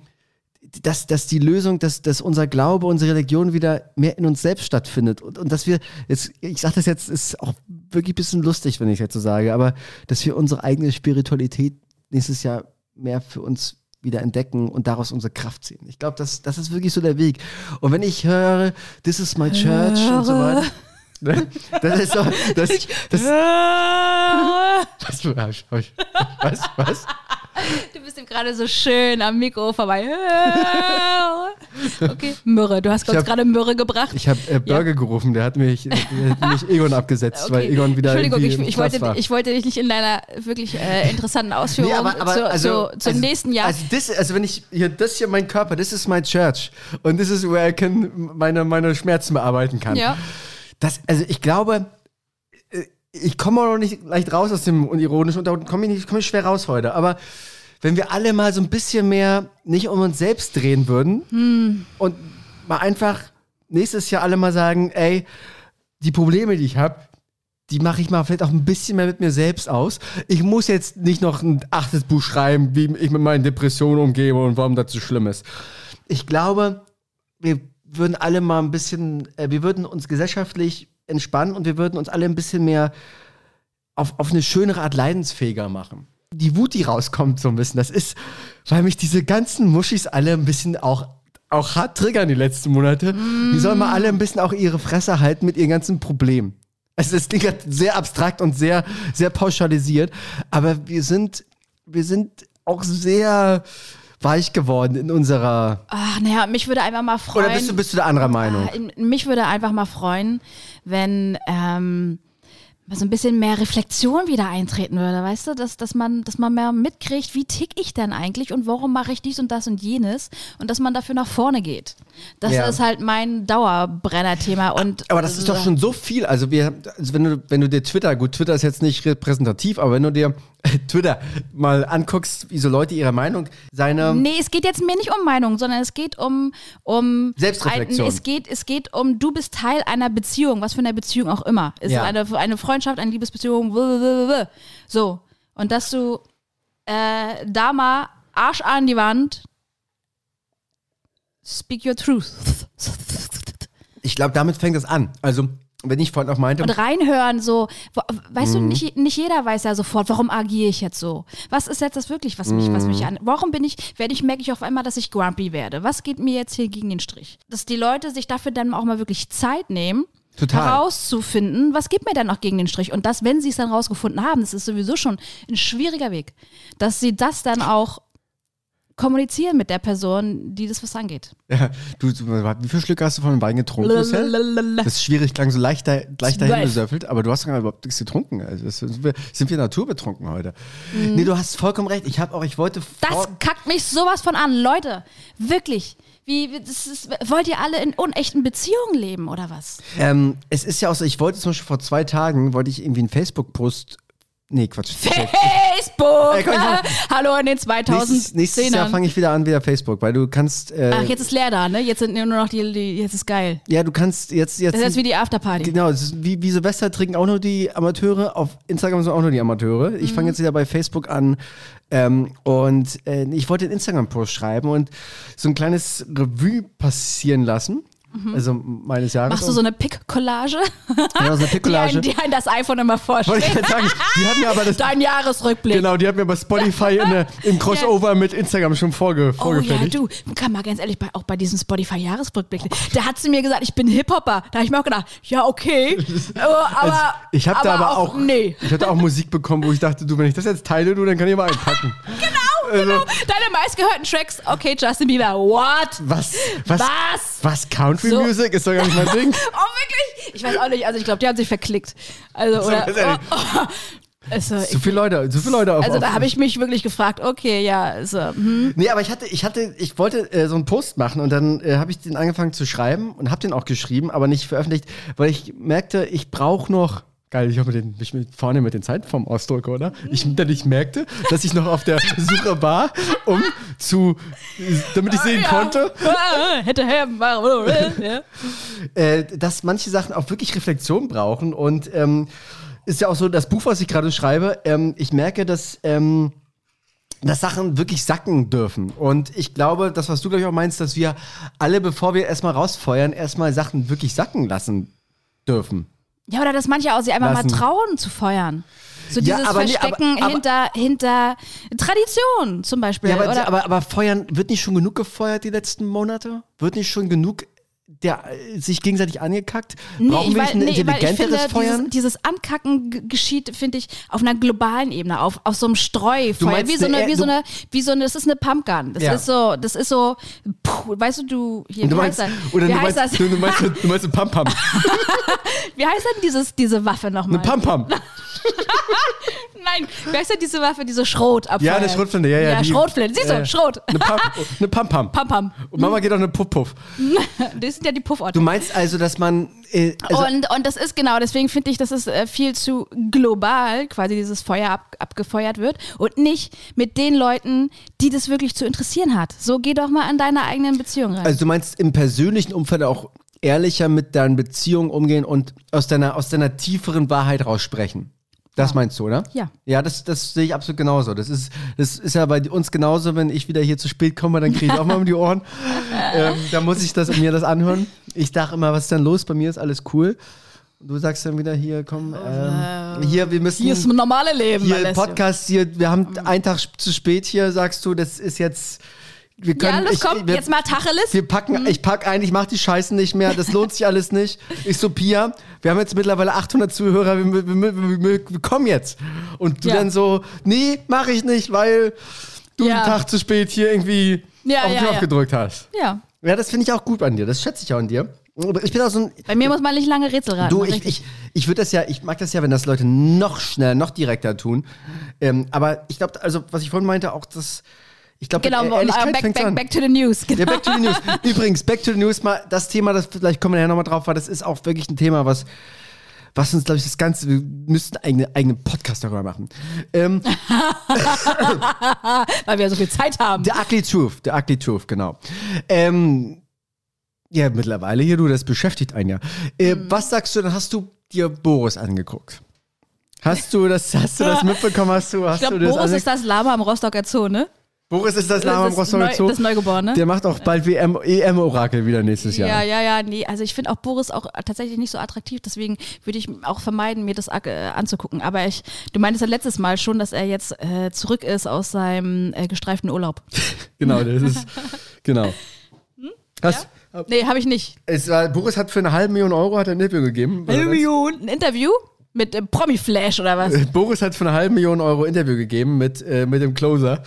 dass, dass die Lösung, dass, dass unser Glaube, unsere Religion wieder mehr in uns selbst stattfindet. Und, und dass wir, jetzt, ich sage das jetzt, ist auch wirklich ein bisschen lustig, wenn ich jetzt so sage, aber dass wir unsere eigene Spiritualität nächstes Jahr mehr für uns wieder entdecken und daraus unsere Kraft ziehen. Ich glaube, das, das ist wirklich so der Weg. Und wenn ich höre, this is my church und so weiter, das ist so, das, das, was, was, was, was? Du bist ihm gerade so schön am Mikro vorbei. Okay, Myrrhe. Du hast uns gerade Myrrhe gebracht. Ich habe äh, Burger gerufen, der hat mich, der hat mich Egon abgesetzt, weil Egon wieder Entschuldigung, ich, ich, wollte, war. ich wollte dich nicht in deiner wirklich äh, interessanten Ausführung zu, zu, zum also, nächsten Jahr. Also, das, also wenn ich hier, das hier mein Körper, das ist my church und das ist where I can meine, meine Schmerzen bearbeiten kann. ja. Das, also ich glaube, ich komme auch noch nicht leicht raus aus dem Ironischen und da komme ich, nicht- komm ich schwer raus heute. Aber wenn wir alle mal so ein bisschen mehr nicht um uns selbst drehen würden Hm. und mal einfach nächstes Jahr alle mal sagen, ey, die Probleme, die ich habe, die mache ich mal vielleicht auch ein bisschen mehr mit mir selbst aus. Ich muss jetzt nicht noch ein achtes Buch schreiben, wie ich mit meinen Depressionen umgehe und warum das so schlimm ist. Ich glaube, wir würden alle mal ein bisschen, äh, wir würden uns gesellschaftlich entspannen und wir würden uns alle ein bisschen mehr auf, auf eine schönere Art leidensfähiger machen. Die Wut, die rauskommt so ein bisschen, das ist, weil mich diese ganzen Muschis alle ein bisschen auch, auch hart triggern die letzten Monate. Die sollen mal alle ein bisschen auch ihre Fresse halten mit ihren ganzen Problemen. Also das klingt sehr abstrakt und sehr, sehr pauschalisiert, aber wir sind, wir sind auch sehr weich geworden in unserer. Ach, naja, mich würde einfach mal freuen. Oder bist du, bist du der anderer Meinung? Ah, Mich würde einfach mal freuen, wenn ähm, so ein bisschen mehr Reflexion wieder eintreten würde, weißt du, dass, dass, man, dass man mehr mitkriegt, wie tick ich denn eigentlich und warum mache ich dies und das und jenes und dass man dafür nach vorne geht. Das Ja. ist halt mein Dauerbrenner-Thema. Und Aber das ist doch schon so viel. Also wir, also wenn du, wenn du dir Twitter, gut, Twitter ist jetzt nicht repräsentativ, aber wenn du dir Twitter mal anguckst, wie so Leute ihre Meinung, seine Nee, es geht jetzt mir nicht um Meinung, sondern es geht um, um Selbstreflexion. Ein, es, geht, es geht um, du bist Teil einer Beziehung, was für eine Beziehung auch immer. Ist Ja. eine, eine Freundschaft, eine Liebesbeziehung, blablabla. so. Und dass du äh, da mal Arsch an die Wand, speak your truth. ich glaube, damit fängt es an. Also, wenn ich vorhin auch meinte, Und reinhören, so, weißt Mhm. du, nicht, nicht jeder weiß ja sofort, warum agiere ich jetzt so? Was ist jetzt das wirklich, was mich, was Mhm. mich an, warum bin ich, werde ich, merke ich auf einmal, dass ich grumpy werde? Was geht mir jetzt hier gegen den Strich? Dass die Leute sich dafür dann auch mal wirklich Zeit nehmen, Total. herauszufinden, was geht mir denn noch gegen den Strich? Und das, wenn sie es dann rausgefunden haben, das ist sowieso schon ein schwieriger Weg, dass sie das dann auch kommunizieren mit der Person, die das was angeht. Ja, du, wie viel Schlücke hast du von dem Wein getrunken? Lalalala. Das ist schwierig, klang so leichter, leicht dahin gesöffelt, aber du hast gar überhaupt nichts getrunken. Also sind, wir, sind wir naturbetrunken heute. Mhm. Nee, du hast vollkommen recht. Ich habe auch, ich wollte Das kackt mich sowas von an. Leute, wirklich. Wie, ist, wollt ihr alle in unechten Beziehungen leben oder was? ähm, es ist ja auch so, ich wollte zum Beispiel vor zwei Tagen, wollte ich irgendwie einen Facebook-Post, nee, Quatsch. Facebook! Mach- Hallo in den Nächstes, nächstes Jahr 2010ern. fange ich wieder an, wieder Facebook, weil du kannst, äh, Ach, jetzt ist leer da, ne? Jetzt sind nur noch die, die jetzt ist geil. ja, du kannst jetzt, jetzt, Das ist jetzt wie die Afterparty. Genau, ist wie, wie Silvester trinken auch nur die Amateure, auf Instagram sind auch nur die Amateure. Ich Mhm. fange jetzt wieder bei Facebook an ähm, und äh, ich wollte einen Instagram-Post schreiben und so ein kleines Revue passieren lassen. Also meines Jahres. Mhm. Machst du so eine Pick-Collage? ja, so eine Pickcollage. die einen das iPhone immer Wollte ich sagen, die hat mir aber das. Dein Jahresrückblick. Genau, die hat mir bei Spotify in der, im Crossover mit Instagram schon vorge, Oh ja, vorgefertigt. du, kann mal ganz ehrlich, bei, auch bei diesem Spotify-Jahresrückblick, da hat sie mir gesagt, ich bin Hip-Hopper. Da habe ich mir auch gedacht, ja, okay. aber, aber, Also, ich habe da aber auch, Nee. ich hatte auch Musik bekommen, wo ich dachte, du, wenn ich das jetzt teile, du, dann kann ich aber einpacken. Genau, genau. Deine meistgehörten Tracks, okay, Justin Bieber, what? Was? Was? Was? Was? Country So. Music ist doch gar nicht mein Ding. Oh, wirklich? Ich weiß auch nicht, also ich glaube, die haben sich verklickt. Also, oder, oh, oh. Also, Zu viele Leute, zu viele Leute auf. also auf, da habe ich mich wirklich gefragt, okay, ja, also, hm. Nee, aber ich hatte, ich hatte, ich wollte äh, so einen Post machen und dann äh, habe ich den angefangen zu schreiben und habe den auch geschrieben, aber nicht veröffentlicht, weil ich merkte, ich brauche noch. Geil, ich habe den, mich mit vorne mit den Zeitformen ausdrücke, oder? Ich, denn ich merkte, dass ich noch auf der Suche war, um zu, damit ich sehen ja. konnte, hätte ja. äh, dass manche Sachen auch wirklich Reflexion brauchen. Und ähm, ist ja auch so, das Buch, was ich gerade schreibe, ähm, ich merke, dass, ähm, dass Sachen wirklich sacken dürfen. Und ich glaube, das, was du gleich auch meinst, dass wir alle, bevor wir erstmal rausfeuern, erstmal Sachen wirklich sacken lassen dürfen. Ja, oder dass manche auch sich einfach Lassen. mal trauen zu feuern. So Ja, dieses nee, Verstecken aber- aber- hinter, hinter Tradition zum Beispiel. Ja, aber, oder, aber, aber feuern, wird nicht schon genug gefeuert die letzten Monate? Wird nicht schon genug der, äh, sich gegenseitig angekackt? Brauchen wir nicht ein weil ich intelligenteres finde, Feuern? Dieses, dieses Ankacken geschieht, finde ich, auf einer globalen Ebene, auf, auf so einem Streufeuer. Wie so eine- wie so eine, wie so eine, das ist eine Pumpgun. Das Ja. ist so, das ist so, puh, weißt du, du, hier, du wie meinst, heißt das? oder wie du heißt meinst, das? du, du meinst, du meinst ein Pam-Pam. Wie heißt denn dieses, diese Waffe nochmal? Eine Pam-Pam. Nein, wie heißt denn diese Waffe, diese Schrotabfeuer? Ja, eine Schrotflinte, ja, ja. Ja, die- Schrotflinte, siehst du, äh, Schrot. Eine Pam- eine Pam-Pam. Pam-Pam. Und Mama geht auch eine Puff-Puff. Das sind ja die Pufforte. Du meinst also, dass man. Äh, also, und, und das ist genau, deswegen finde ich, dass es äh, viel zu global quasi dieses Feuer ab, abgefeuert wird und nicht mit den Leuten, die das wirklich zu interessieren hat. So geh doch mal an deine eigenen Beziehungen rein. also, du meinst im persönlichen Umfeld auch ehrlicher mit deinen Beziehungen umgehen und aus deiner, aus deiner tieferen Wahrheit raussprechen. Das meinst du, oder? Ja. Ja, das, das sehe ich absolut genauso. Das ist, das ist ja bei uns genauso, wenn ich wieder hier zu spät komme, dann kriege ich auch mal um die Ohren. ähm, da muss ich das, mir das anhören. Ich dachte immer, was ist denn los? Bei mir ist alles cool. Du sagst dann wieder hier, komm, ähm, hier, wir müssen. Hier ist das normale Leben. hier Alessio. Podcast, hier, wir haben einen Tag zu spät hier, sagst du, das ist jetzt. Wir Ja, können, los, ich, komm, wir, jetzt mal Tacheles. wir packen, ich pack ein, ich mach die Scheißen nicht mehr, das lohnt sich alles nicht. Ich so, Pia, wir haben jetzt mittlerweile 800 Zuhörer, wir, wir, wir, kommen jetzt. Und du Ja. dann so, nee, mach ich nicht, weil du Ja. einen Tag zu spät hier irgendwie Ja, auf den ja, Knopf ja. gedrückt hast. Ja. Ja, das finde ich auch gut an dir, das schätze ich auch an dir. Ich bin auch so ein, Bei mir muss man nicht lange Rätsel raten. Du, ich, richtig. ich, ich würde das ja, ich mag das ja, wenn das Leute noch schneller, noch direkter tun. Ähm, aber ich glaube, also was ich vorhin meinte, auch das, ich glaube, Genau, äh, Ehrlichkeit back, fängt's back, an. back to the news. Genau. Ja, back to the news. Übrigens, back to the news, mal das Thema, das vielleicht kommen wir nachher nochmal drauf, weil das ist auch wirklich ein Thema, was, was uns, glaube ich, das Ganze, wir müssten einen eigenen Podcast darüber machen. Ähm, Weil wir so viel Zeit haben. The Ugly Truth, The Ugly Truth, genau. Ähm, ja, mittlerweile hier, du, das beschäftigt einen ja. Äh, Mhm. Was sagst du, dann hast du dir Boris angeguckt? Hast du das, hast du das mitbekommen? Hast du, hast Ich glaube, Boris ist das Lama am Rostocker Zoo, ne? Boris ist das Lama im Rostocker Zoo. das Neugeborene. Der macht auch bald WM, EM-Orakel wieder nächstes Jahr. Ja, ja, ja, nee. Also ich finde auch Boris auch tatsächlich nicht so attraktiv, deswegen würde ich auch vermeiden, mir das äh, anzugucken. Aber ich, du meintest ja letztes Mal schon, dass er jetzt äh, zurück ist aus seinem äh, gestreiften Urlaub. Genau, das ist, genau. Hm? Hast, Nee, habe ich nicht. es war, Boris hat für eine halbe Million Euro hat er ein Interview gegeben. Eine Million. Ein Interview? Mit äh, Promi-Flash oder was? Boris hat für eine halbe Million Euro Interview gegeben mit, äh, mit dem Closer.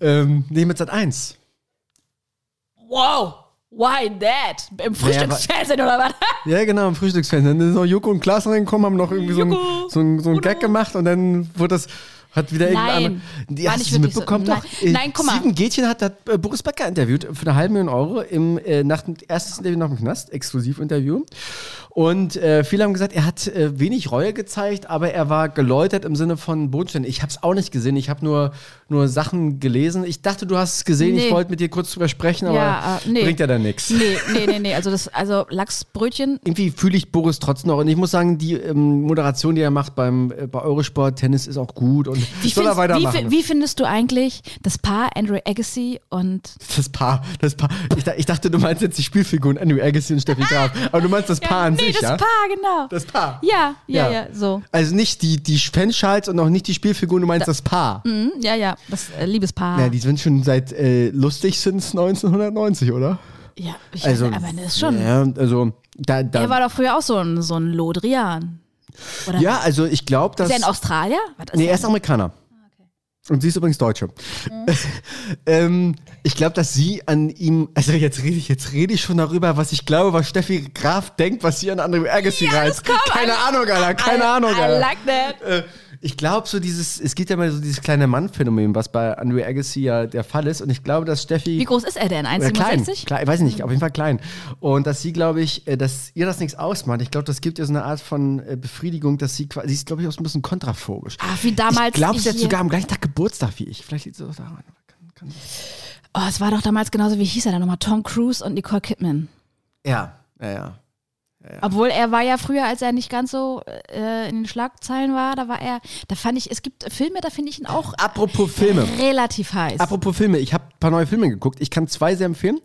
Ähm, nee, mit Sat 1. Wow! Why that? Im Frühstücksfernsehen oder was? Ja, genau, im Frühstücksfernsehen. Dann sind noch Joko und Klaas reingekommen, haben noch irgendwie so Joko, so ein, so ein Gag gemacht und dann wurde das. Hat wieder Nein, anderer- war hast nicht du wirklich so. mitbekommen? Nein. Doch. Äh, Nein, guck mal. Steven Gätchen hat, hat äh, Boris Becker interviewt für eine halbe Million Euro im äh, nach dem erstes Interview nach dem Knast, Exklusivinterview. Und äh, viele haben gesagt, er hat äh, wenig Reue gezeigt, aber er war geläutert im Sinne von Bodenstände. Ich habe es auch nicht gesehen, ich habe nur, nur Sachen gelesen. Ich dachte, du hast es gesehen, ich Nee. wollte mit dir kurz drüber sprechen, aber Ja, äh, nee. bringt ja dann nichts. Nee, nee, nee, nee. Also, das, also Lachsbrötchen. irgendwie fühle ich Boris trotzdem noch. Und ich muss sagen, die ähm, Moderation, die er macht beim, äh, bei Eurosport, Tennis ist auch gut und Wie, soll er findest, wie, weitermachen. fi- wie findest du eigentlich das Paar Andrew Agassi und das Paar, das Paar. Ich, da- ich dachte, du meinst jetzt die Spielfiguren Andrew Agassi und Steffi Graf. Aber du meinst das Paar an nee, sich, das ja? Paar, genau. Das Paar. ja, ja, Ja. ja, so. Also nicht die, die Fanschals und auch nicht die Spielfiguren, du meinst das Paar. Hm, ja, ja, das äh, Liebespaar. Ja, die sind schon seit äh, lustig sind 1990, oder? Ja, ich Also, weiß aber das ist schon. Ja, also da, da Er war doch früher auch so ein, so ein Lodrian. Oder ja, also ich glaube, dass Ist er ein Australier? Was Nee, er? ist Amerikaner. Und sie ist übrigens Deutsche. ähm, ich glaube, dass sie an ihm, also jetzt rede ich, jetzt rede ich schon darüber, was ich glaube, was Steffi Graf denkt, was sie an Andrew Agassi reizt. kommt, Keine I- Ahnung, Alter, keine I, Ahnung, I Alter. like that. Äh, ich glaube, so dieses, es gibt ja mal so dieses kleine Mann-Phänomen, was bei Andrew Agassi ja der Fall ist. Und ich glaube, dass Steffi. Wie groß ist er denn? Ja, klein, 1,67? klein, ich weiß nicht, auf jeden Fall klein. Und dass sie, glaube ich, äh, dass ihr das nichts ausmacht. Ich glaube, das gibt ihr so eine Art von äh, Befriedigung, dass sie quasi, sie ist, glaube ich, auch so ein bisschen kontraphobisch. Ach, wie damals Ich glaube, sie hat sogar am gleichen Tag Geburtstag wie ich. Vielleicht liegt es auch daran. Kann, kann Oh, es war doch damals genauso, wie hieß er denn nochmal? Tom Cruise und Nicole Kidman. ja, ja, ja. Obwohl er war ja früher, als er nicht ganz so äh, in den Schlagzeilen war, da war er, da fand ich, es gibt Filme, da finde ich ihn auch Apropos Filme. relativ heiß. Apropos Filme, ich habe ein paar neue Filme geguckt. Ich kann zwei sehr empfehlen.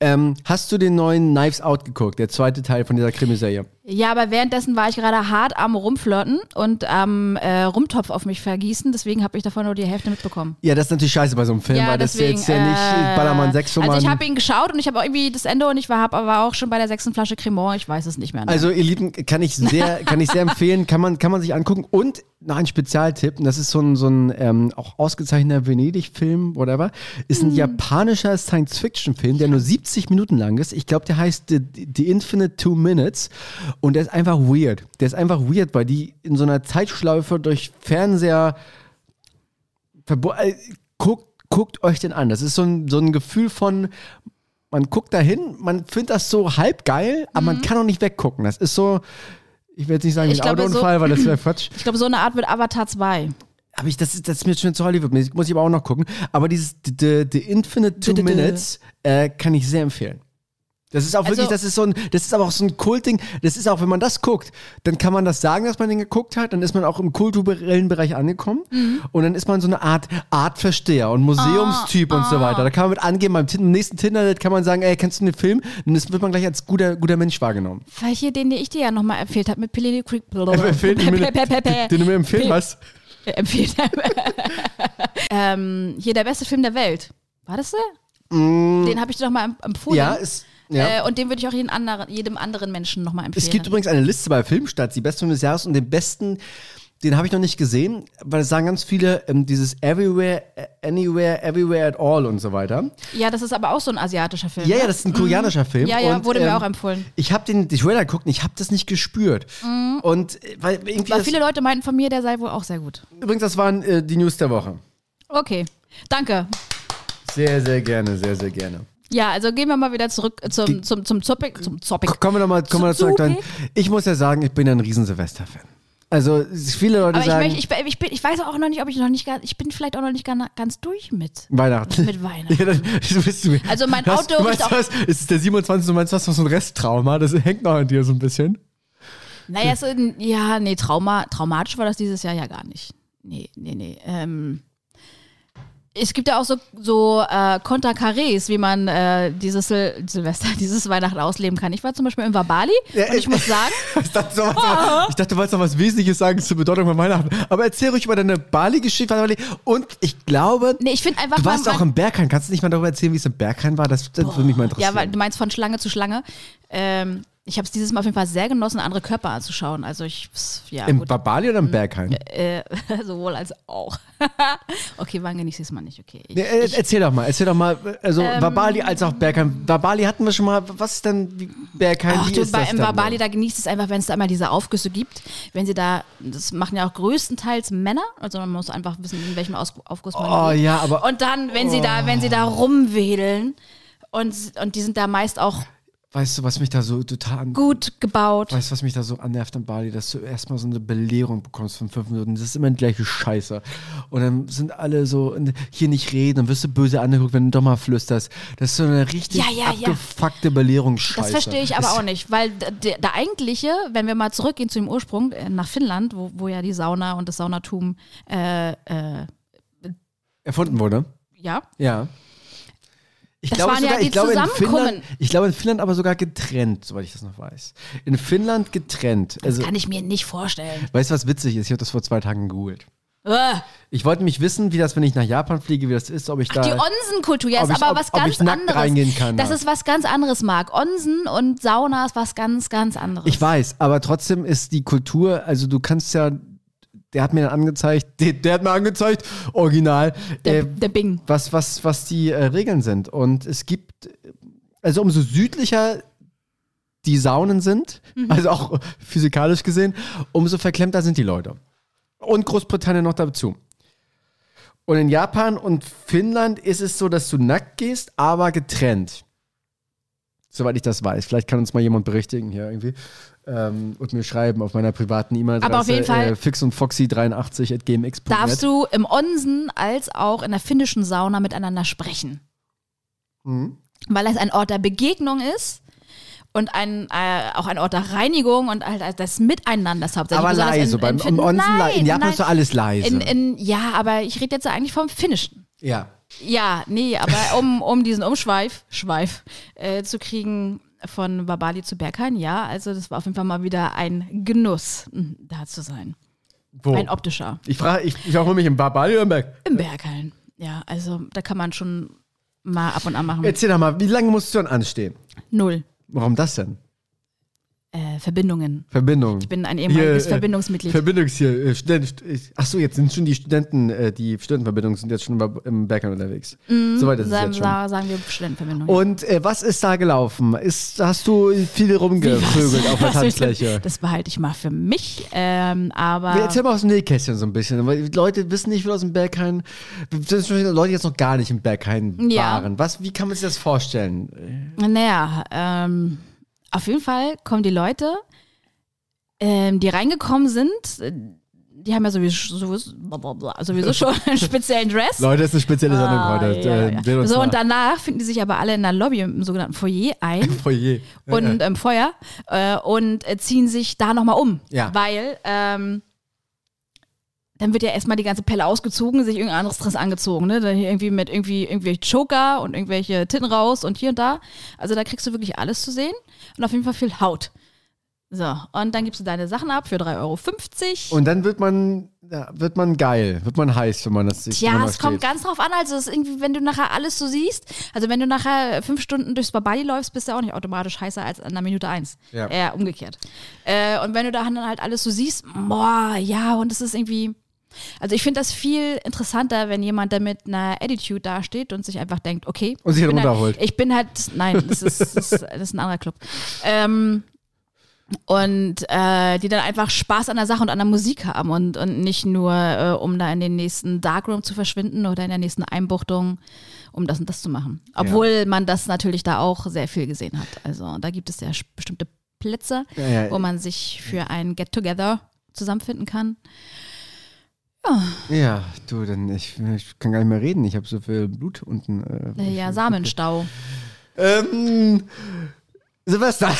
Ähm, hast du den neuen Knives Out geguckt, der zweite Teil von dieser Krimiserie? Ja, aber währenddessen war ich gerade hart am Rumflirten und am äh, Rumtopf auf mich vergießen, deswegen habe ich davon nur die Hälfte mitbekommen. Ja, das ist natürlich scheiße bei so einem Film, weil das ist jetzt ja nicht äh, Ballermann 6, wo Also ich habe ihn geschaut und ich habe irgendwie das Ende und ich war aber auch schon bei der sechsten Flasche Cremant, ich weiß es nicht mehr. Ne? Also ihr Lieben, kann ich sehr, kann ich sehr empfehlen, kann man, kann man sich angucken. Und noch ein Spezialtipp, und das ist so ein, so ein ähm, auch ausgezeichneter Venedig-Film, whatever, ist ein japanischer Science-Fiction-Film, der nur 70 Minuten lang ist. Ich glaube, der heißt The, The Infinite Two Minutes und der ist einfach weird. Der ist einfach weird, weil die in so einer Zeitschleife durch Fernseher äh, guckt, guckt euch den an. Das ist so ein, so ein Gefühl von, man guckt dahin, man findet das so halb geil, aber man kann auch nicht weggucken. Das ist so, ich will jetzt nicht sagen, ein glaube, so- Autounfall, weil das wäre Quatsch. ich glaube, so eine Art wird Avatar 2. Aber ich, das, ist, das ist mir schon zu Hollywood. Muss ich aber auch noch gucken. Aber dieses The, the, the Infinite Two Minutes äh, kann ich sehr empfehlen. Das ist auch wirklich, Also- das ist so ein, das ist aber auch so ein Kultding. Das ist auch, wenn man das guckt, dann kann man das sagen, dass man den geguckt hat. Dann ist man auch im kulturellen Bereich angekommen. Mhm. Und dann ist man so eine Art Artversteher und Museumstyp Ah, und so weiter. Da kann man mit angeben, beim nächsten Tinder kann man sagen, ey, kennst du den Film? Dann ist, wird man gleich als guter, guter Mensch wahrgenommen. Weil hier, den, den ich dir ja nochmal empfehlt habe mit Pelé Creek. Empfehlen, den, du mir empfehlen hast. empfiehlt. ähm, hier der beste Film der Welt. War das der? Den habe ich dir doch mal em- empfohlen. Mm. Ja, ist, ja. Äh, und den würde ich auch jedem anderen, jedem anderen Menschen nochmal empfehlen. Es gibt übrigens eine Liste bei Filmstarts, die besten Filme des Jahres und den besten, den habe ich noch nicht gesehen, weil es sagen ganz viele, ähm, dieses Everywhere, äh, Anywhere, Everywhere at All und so weiter. ja, das ist aber auch so ein asiatischer Film. Ja, ja, ne? das ist ein koreanischer Film. Ja, ja, und, wurde mir ähm, auch empfohlen. Ich habe den die Trailer geguckt und ich habe das nicht gespürt. Und äh, weil irgendwie, Weil viele Leute meinten von mir, der sei wohl auch sehr gut. übrigens, das waren äh, die News der Woche. Okay, danke. Sehr, sehr gerne, sehr, sehr gerne. Ja, also gehen wir mal wieder zurück zum, zum, zum Topic. Zum Topic. Kommen wir nochmal Zum zurück. Dann. Ich muss ja sagen, ich bin ein riesen Silvester-Fan. Also viele Leute Aber ich, sagen, möchte, ich, bin- ich, bin, ich weiß auch noch nicht, ob ich noch nicht ganz, ich bin vielleicht auch noch nicht ganz, durch mit. Weihnachten. Mit Weihnachten. Ja, dann, du Also mein hast, Auto du meinst, was, es ist der 27. Du meinst, du hast noch so ein Resttrauma, das hängt noch an dir so ein bisschen. Naja, so, ja, nee, Trauma, traumatisch war das dieses Jahr ja gar nicht. Nee, nee, nee. Ähm, es gibt ja auch so, so äh, Konterkarés, wie man äh, dieses Sil Silvester, dieses Weihnachten ausleben kann. Ich war zum Beispiel in Wabali und ich muss sagen, Ich dachte, so was, ich dachte, du wolltest noch was Wesentliches sagen zur Bedeutung von Weihnachten. Aber erzähl ruhig über deine Bali-Geschichte. Bali. Und ich glaube, nee, ich finde einfach, du warst auch im Berghain. Kannst du nicht mal darüber erzählen, wie es im Berghain war? Das, das würde mich mal interessieren. Ja, weil du meinst von Schlange zu Schlange. Ähm, ich habe es dieses Mal auf jeden Fall sehr genossen, andere Körper anzuschauen. Also ich, ja, Im gut. Babali oder im Berghain? Äh, sowohl als auch. okay, wann genieße ich es mal nicht? Okay. Ich, Nee, äh, ich, erzähl doch mal, erzähl doch mal, also Ähm, Babali als auch Berghain. Babali hatten wir schon mal, was ist denn Berghain? Ach wie du, ist bei, das im Babali, da? genießt es einfach, wenn es da immer diese Aufgüsse gibt. Wenn sie da, das machen ja auch größtenteils Männer, also man muss einfach wissen, in welchem Aus, Aufguss man Oh geht. ja, aber Und dann, wenn sie da, wenn sie da rumwedeln und, und die sind da meist auch weißt du, was mich da so total an, gut gebaut. Weißt du, was mich da so annervt an Bali, dass du erstmal so eine Belehrung bekommst von fünf Minuten. Das ist immer die gleiche Scheiße. Und dann sind alle so, hier nicht reden, dann wirst du böse angeguckt, wenn du doch mal flüsterst. Das ist so eine richtig Ja, ja, ja. abgefuckte Belehrungsscheiße. Das verstehe ich aber auch nicht, weil der, der eigentliche, wenn wir mal zurückgehen zu dem Ursprung, äh, nach Finnland, wo, wo ja die Sauna und das Saunatum, äh, äh, Erfunden wurde. ja, Ja. Ich Das glaube, waren ja sogar, die ich, glaube in. Finnland, ich glaube in Finnland aber sogar getrennt, soweit ich das noch weiß. In Finnland getrennt. das Also, kann ich mir nicht vorstellen. weißt du, was witzig ist? Ich habe das vor zwei Tagen gegoogelt. Äh, Ich wollte mich wissen, wie das, wenn ich nach Japan fliege, wie das ist, ob ich da. die Onsenkultur, ja, ist aber ob- was ganz anderes. kann, das da. ist was ganz anderes, Marc. Onsen und Sauna ist was ganz, ganz anderes. Ich weiß, aber trotzdem ist die Kultur, also du kannst ja, der hat mir dann angezeigt, der, der hat mir angezeigt, original, Der, äh, der Bing. was, was, was die äh, Regeln sind. Und es gibt, also umso südlicher die Saunen sind, Mhm. also auch physikalisch gesehen, umso verklemmter sind die Leute. Und Großbritannien noch dazu. Und in Japan und Finnland ist es so, dass du nackt gehst, aber getrennt. Soweit ich das weiß. Vielleicht kann uns mal jemand berichtigen hier irgendwie. Ähm, und mir schreiben auf meiner privaten E-Mail-Adresse Aber auf jeden Fall- äh, fix und foxy83.gmx.net. Darfst du im Onsen als auch in der finnischen Sauna miteinander sprechen. Mhm. Weil es ein Ort der Begegnung ist und ein, äh, auch ein Ort der Reinigung und halt das Miteinanders hauptsächlich. Aber leise, beim Finn- im Onsen, nein, in Japan nein. ist alles leise. In, in, ja, aber ich rede jetzt eigentlich vom Finnischen. Ja. Ja, nee, aber um, um diesen Umschweif, Schweif, äh, zu kriegen von Babali zu Berghain, ja, also das war auf jeden Fall mal wieder ein Genuss, mh, da zu sein. Wo? Ein optischer. Ich frage, ich, ich hole mich im Babali oder im Berg? Im Berghain. Ja, also da kann man schon mal ab und an machen. Erzähl doch mal, wie lange musst du dann anstehen? Null. Warum das denn? Äh, Verbindungen. Verbindung. Ich bin ein ehemaliges Hier, äh, Verbindungsmitglied. Verbindungs hier, äh, Student, ach so, jetzt sind schon die Studenten, äh, die Studentenverbindungen sind jetzt schon im Berghain unterwegs. Soweit ist es sagen, jetzt schon. sa- sagen wir Studentenverbindungen. Und äh, was ist da gelaufen? Ist, hast du viel rumgevögelt auf der Tanzfläche? Das behalte ich mal für mich. Ähm, aber Erzähl mal aus dem Nähkästchen so ein bisschen. Weil Leute wissen nicht viel aus dem Berghain. Leute, jetzt noch gar nicht im Berghain Ja. waren. Was, wie kann man sich das vorstellen? Naja, ähm, auf jeden Fall kommen die Leute, ähm, die reingekommen sind, äh, die haben ja sowieso, sowieso, sowieso schon einen speziellen Dress. Leute, ist eine spezielle Sendung Ah, heute. ja, Äh, ja. seht uns So, und danach finden die sich aber alle in der Lobby im sogenannten Foyer ein Foyer. und ähm, Feuer äh, und äh, ziehen sich da nochmal um. Ja. Weil ähm, dann wird ja erstmal die ganze Pelle ausgezogen, sich irgendein anderes Dress angezogen, ne? Dann irgendwie mit irgendwie irgendwelche Choker und irgendwelche Titten raus und hier und da. Also da kriegst du wirklich alles zu sehen und auf jeden Fall viel Haut. So, und dann gibst du deine Sachen ab für 3,50 Euro. Und dann wird man, ja, wird man geil, wird man heiß, wenn man das sieht. man es kommt ganz drauf an. Also, es ist irgendwie, wenn du nachher alles so siehst, also wenn du nachher fünf Stunden durchs Babali läufst, bist du auch nicht automatisch heißer als an der Minute eins. Ja. Eher umgekehrt. Äh, und wenn du da dann halt alles so siehst, boah, ja, und es ist irgendwie. Also ich finde das viel interessanter, wenn jemand da mit einer Attitude dasteht und sich einfach denkt, okay. Und sich ich bin runterholt. Halt, ich bin halt, nein, das ist, das ist, das ist ein anderer Club. Ähm, und äh, die dann einfach Spaß an der Sache und an der Musik haben und, und nicht nur, äh, um da in den nächsten Darkroom zu verschwinden oder in der nächsten Einbuchtung, um das und das zu machen. Obwohl man das natürlich da auch sehr viel gesehen hat. Also da gibt es ja bestimmte Plätze, Ja, ja. wo man sich für ein Get-Together zusammenfinden kann. Ja, du, dann ich, ich kann gar nicht mehr reden. Ich habe so viel Blut unten. Äh, Äh, ja, Samenstau. ähm, Silvester.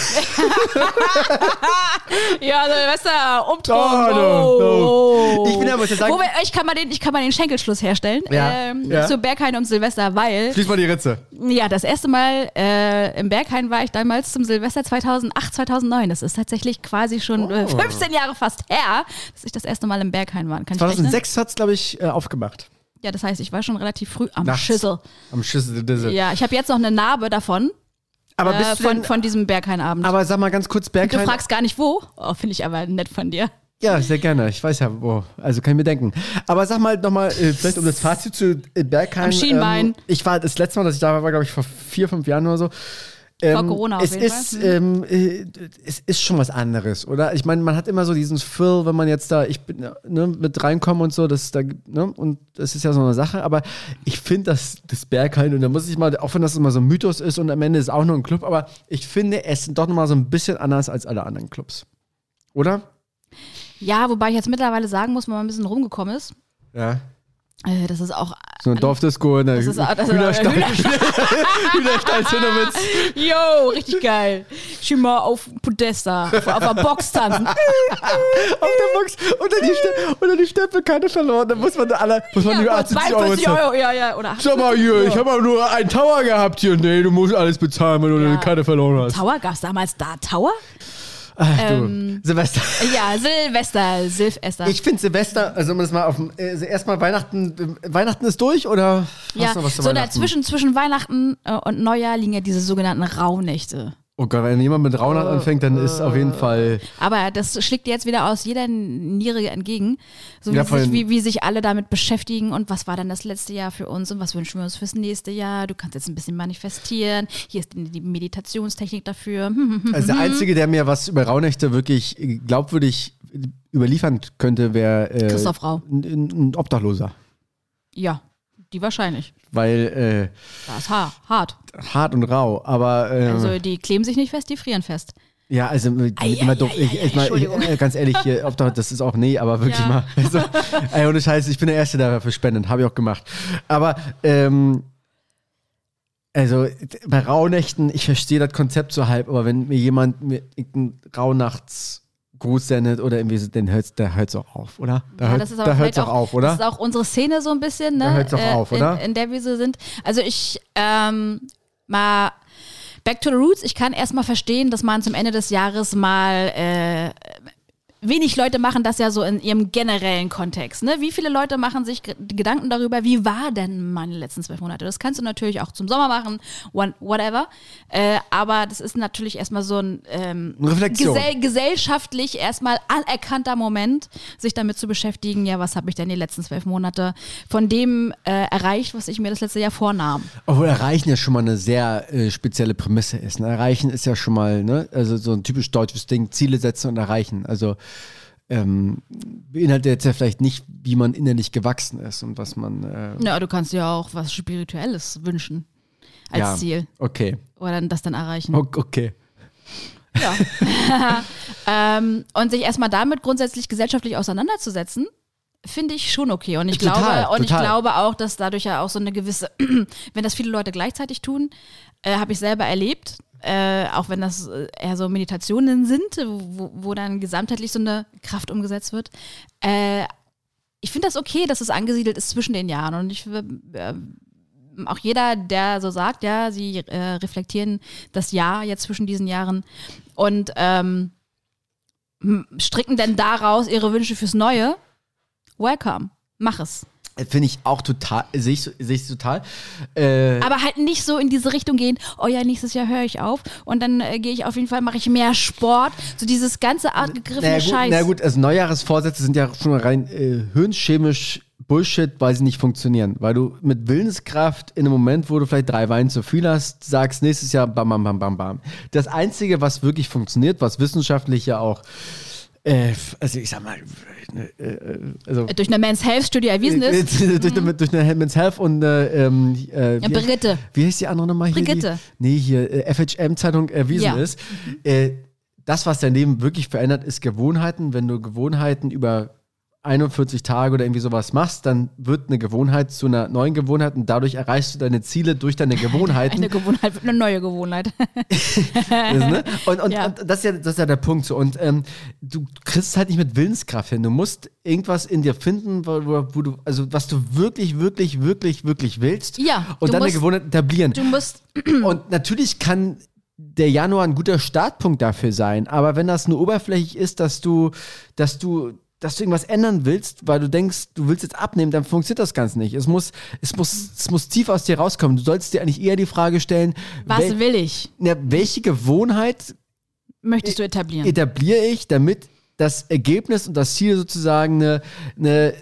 Ja, Silvester, Oh, Umtrunk. no, oh. Ich bin ich sagen, wir, ich, kann mal den, ich kann mal den Schenkelschluss herstellen Ja, ähm, ja. zu Berghain und Silvester, weil schließ mal die Ritze. Ja, das erste Mal äh, im Berghain war ich damals zum Silvester 2008, 2009. Das ist tatsächlich quasi schon äh, Oh. 15 Jahre fast her, dass ich das erste Mal im Berghain war. Kann ich rechnen? 2006 hat es, glaube ich, äh, aufgemacht. Ja, das heißt, ich war schon relativ früh am Nachts. Schüssel. Am Schüssel. Ja, ich habe jetzt noch eine Narbe davon. Aber äh, bist du von, denn- von diesem Berghain-Abend. Aber sag mal ganz kurz, Und du Berghain. fragst gar nicht wo. Oh, finde ich aber nett von dir. Ja, sehr gerne. Ich weiß ja, wo. Also kann ich mir denken. Aber sag mal nochmal, äh, vielleicht um das Fazit zu äh, Berghain. Am Schienbein. Ähm, ich war das letzte Mal, dass ich da war, war glaube ich vor vier, fünf Jahren oder so. Ähm, Vor Corona auf es jeden ist, ähm, äh, es ist schon was anderes, oder? Ich meine, man hat immer so diesen Thrill, wenn man jetzt da, ich bin ne, mit reinkomme und so, das da, ne, und das ist ja so eine Sache. Aber ich finde, dass das Berghain und da muss ich mal, auch wenn das immer so ein Mythos ist und am Ende ist es auch nur ein Club, aber ich finde es doch nochmal so ein bisschen anders als alle anderen Clubs, oder? Ja, wobei ich jetzt mittlerweile sagen muss, wenn man ein bisschen rumgekommen ist, Ja. Äh, das ist auch. So ein Dorfdisco in der Das ist, das ist Hühnerstall. Hühnerstall Zinnowitz. Yo, richtig geil. Schon mal auf Podesta, auf, auf der Box tanzen. Auf der Box. Unter die, Ste unter die Stempelkarte verloren. Da muss man da alle, muss man Ja, über gut, 80 Euro 42 zahlen. Euro, ja, ja. Oder Sag mal hier, ich habe nur einen Tower gehabt hier. Nee, du musst alles bezahlen, wenn du Ja. eine Karte verloren hast. Tower? Gab es damals da Tower? Ach, du. Ähm, Silvester. Ja, Silvester, Silvester. Ich finde Silvester, also um das mal auf also erstmal Weihnachten, äh, Weihnachten ist durch oder ja, so dazwischen zwischen Weihnachten äh, und Neujahr liegen ja diese sogenannten Rauhnächte. Oh Gott, wenn jemand mit Rauhnächten anfängt, dann ist auf jeden. Fall, Aber das schlägt dir jetzt wieder aus jeder Niere entgegen. So wie, Ja, sich, wie, wie sich alle damit beschäftigen und was war denn das letzte Jahr für uns und was wünschen wir uns fürs nächste Jahr. Du kannst jetzt ein bisschen manifestieren. Hier ist die Meditationstechnik dafür. Also der Einzige, der mir was über Rauhnächte wirklich glaubwürdig überliefern könnte, wäre äh, Christoph Rau. ein, ein Obdachloser. Ja, die wahrscheinlich. Weil Das ist ha hart. äh, hart und rau, aber äh, Also die kleben sich nicht fest, die frieren fest. ja, also äh, immer doof. Ich, ich, mal, ich, äh, ganz ehrlich, hier, Obdach, das ist auch nee, aber wirklich Ja. mal. Also, ey, ohne Scheiß, ich bin der Erste, der dafür spendet, habe ich auch gemacht. Aber ähm, also bei Rauhnächten, ich verstehe das Konzept so halb, aber wenn mir jemand mir irgendeinen Rauhnachtsgruß sendet oder irgendwie so, hört's, der hört's auch auf, oder? Da, Ja, hört, hört's vielleicht auch auf, oder? Das ist auch unsere Szene so ein bisschen, ne? Da hört's auch auf, oder? In, in der wir so sind. Also ich, ähm, mal back to the roots. Ich kann erstmal verstehen, dass man zum Ende des Jahres mal äh, wenig Leute machen das ja so in ihrem generellen Kontext. Ne? Wie viele Leute machen sich Ge- Gedanken darüber, wie war denn meine letzten zwölf Monate? Das kannst du natürlich auch zum Sommer machen, whatever. Äh, aber das ist natürlich erstmal so ein ähm, gesell gesellschaftlich erstmal anerkannter Moment, sich damit zu beschäftigen, ja, was habe ich denn die letzten zwölf Monate von dem äh, erreicht, was ich mir das letzte Jahr vornahm. Obwohl Erreichen ja schon mal eine sehr äh, spezielle Prämisse ist. Ne? Erreichen ist ja schon mal, ne, also so ein typisch deutsches Ding, Ziele setzen und erreichen. Also ähm, beinhaltet jetzt ja vielleicht nicht, wie man innerlich gewachsen ist und was man. Äh, Ja, du kannst dir auch was Spirituelles wünschen als ja, Ziel Okay. oder dann das dann erreichen. Okay. Ähm, und sich erstmal damit grundsätzlich gesellschaftlich auseinanderzusetzen, finde ich schon okay. Und ich Total, glaube, und ich glaube auch, dass dadurch ja auch so eine gewisse, wenn das viele Leute gleichzeitig tun, äh, habe ich selber erlebt, äh, auch wenn das äh, eher so Meditationen sind, wo, wo dann gesamtheitlich so eine Kraft umgesetzt wird. Äh, ich finde das okay, dass es angesiedelt ist zwischen den Jahren. Und ich äh, auch jeder, der so sagt, ja, sie äh, reflektieren das Jahr jetzt zwischen diesen Jahren und ähm, stricken denn daraus ihre Wünsche fürs Neue. Welcome. Mach es. Finde ich auch total, sehe ich, sehe ich total. Äh, Aber halt nicht so in diese Richtung gehen, oh ja, nächstes Jahr höre ich auf und dann äh, gehe ich auf jeden Fall, mache ich mehr Sport. So dieses ganze artgegriffene na gut, Scheiß. na gut, also Neujahresvorsätze sind ja schon rein äh, hirnchemisch Bullshit, weil sie nicht funktionieren. Weil du mit Willenskraft in einem Moment, wo du vielleicht drei Weine zu viel hast, sagst nächstes Jahr bam, bam, bam, bam, bam. Das Einzige, was wirklich funktioniert, was wissenschaftlich ja auch, äh, also ich sag mal, äh, äh, also Durch eine Men's Health Studie erwiesen ist. Mhm. Äh, durch, eine, durch eine Men's Health und äh, ähm, äh, wie, Brigitte. wie heißt die andere nochmal hier? Brigitte. Die, nee, hier äh, FHM-Zeitung erwiesen Ja. ist. Äh, das, was dein Leben wirklich verändert, ist Gewohnheiten. Wenn du Gewohnheiten über 41 Tage oder irgendwie sowas machst, dann wird eine Gewohnheit zu einer neuen Gewohnheit und dadurch erreichst du deine Ziele durch deine Gewohnheiten. Eine Gewohnheit wird eine neue Gewohnheit. ist, ne? und, und, Ja. und das, ist ja, das ist ja der Punkt. So. Und ähm, du kriegst es halt nicht mit Willenskraft hin. Du musst irgendwas in dir finden, wo, wo, du, also was du wirklich, wirklich, wirklich, wirklich willst. Ja, Und dann eine Gewohnheit etablieren. Du musst Und natürlich kann der Januar ein guter Startpunkt dafür sein, aber wenn das nur oberflächlich ist, dass du, dass du dass du irgendwas ändern willst, weil du denkst, du willst jetzt abnehmen, dann funktioniert das ganz nicht. Es muss, es muss, es muss tief aus dir rauskommen. Du solltest dir eigentlich eher die Frage stellen, Was wel- will ich? na, welche Gewohnheit Möchtest du etablieren? etabliere ich, damit das Ergebnis und das Ziel sozusagen eine, eine,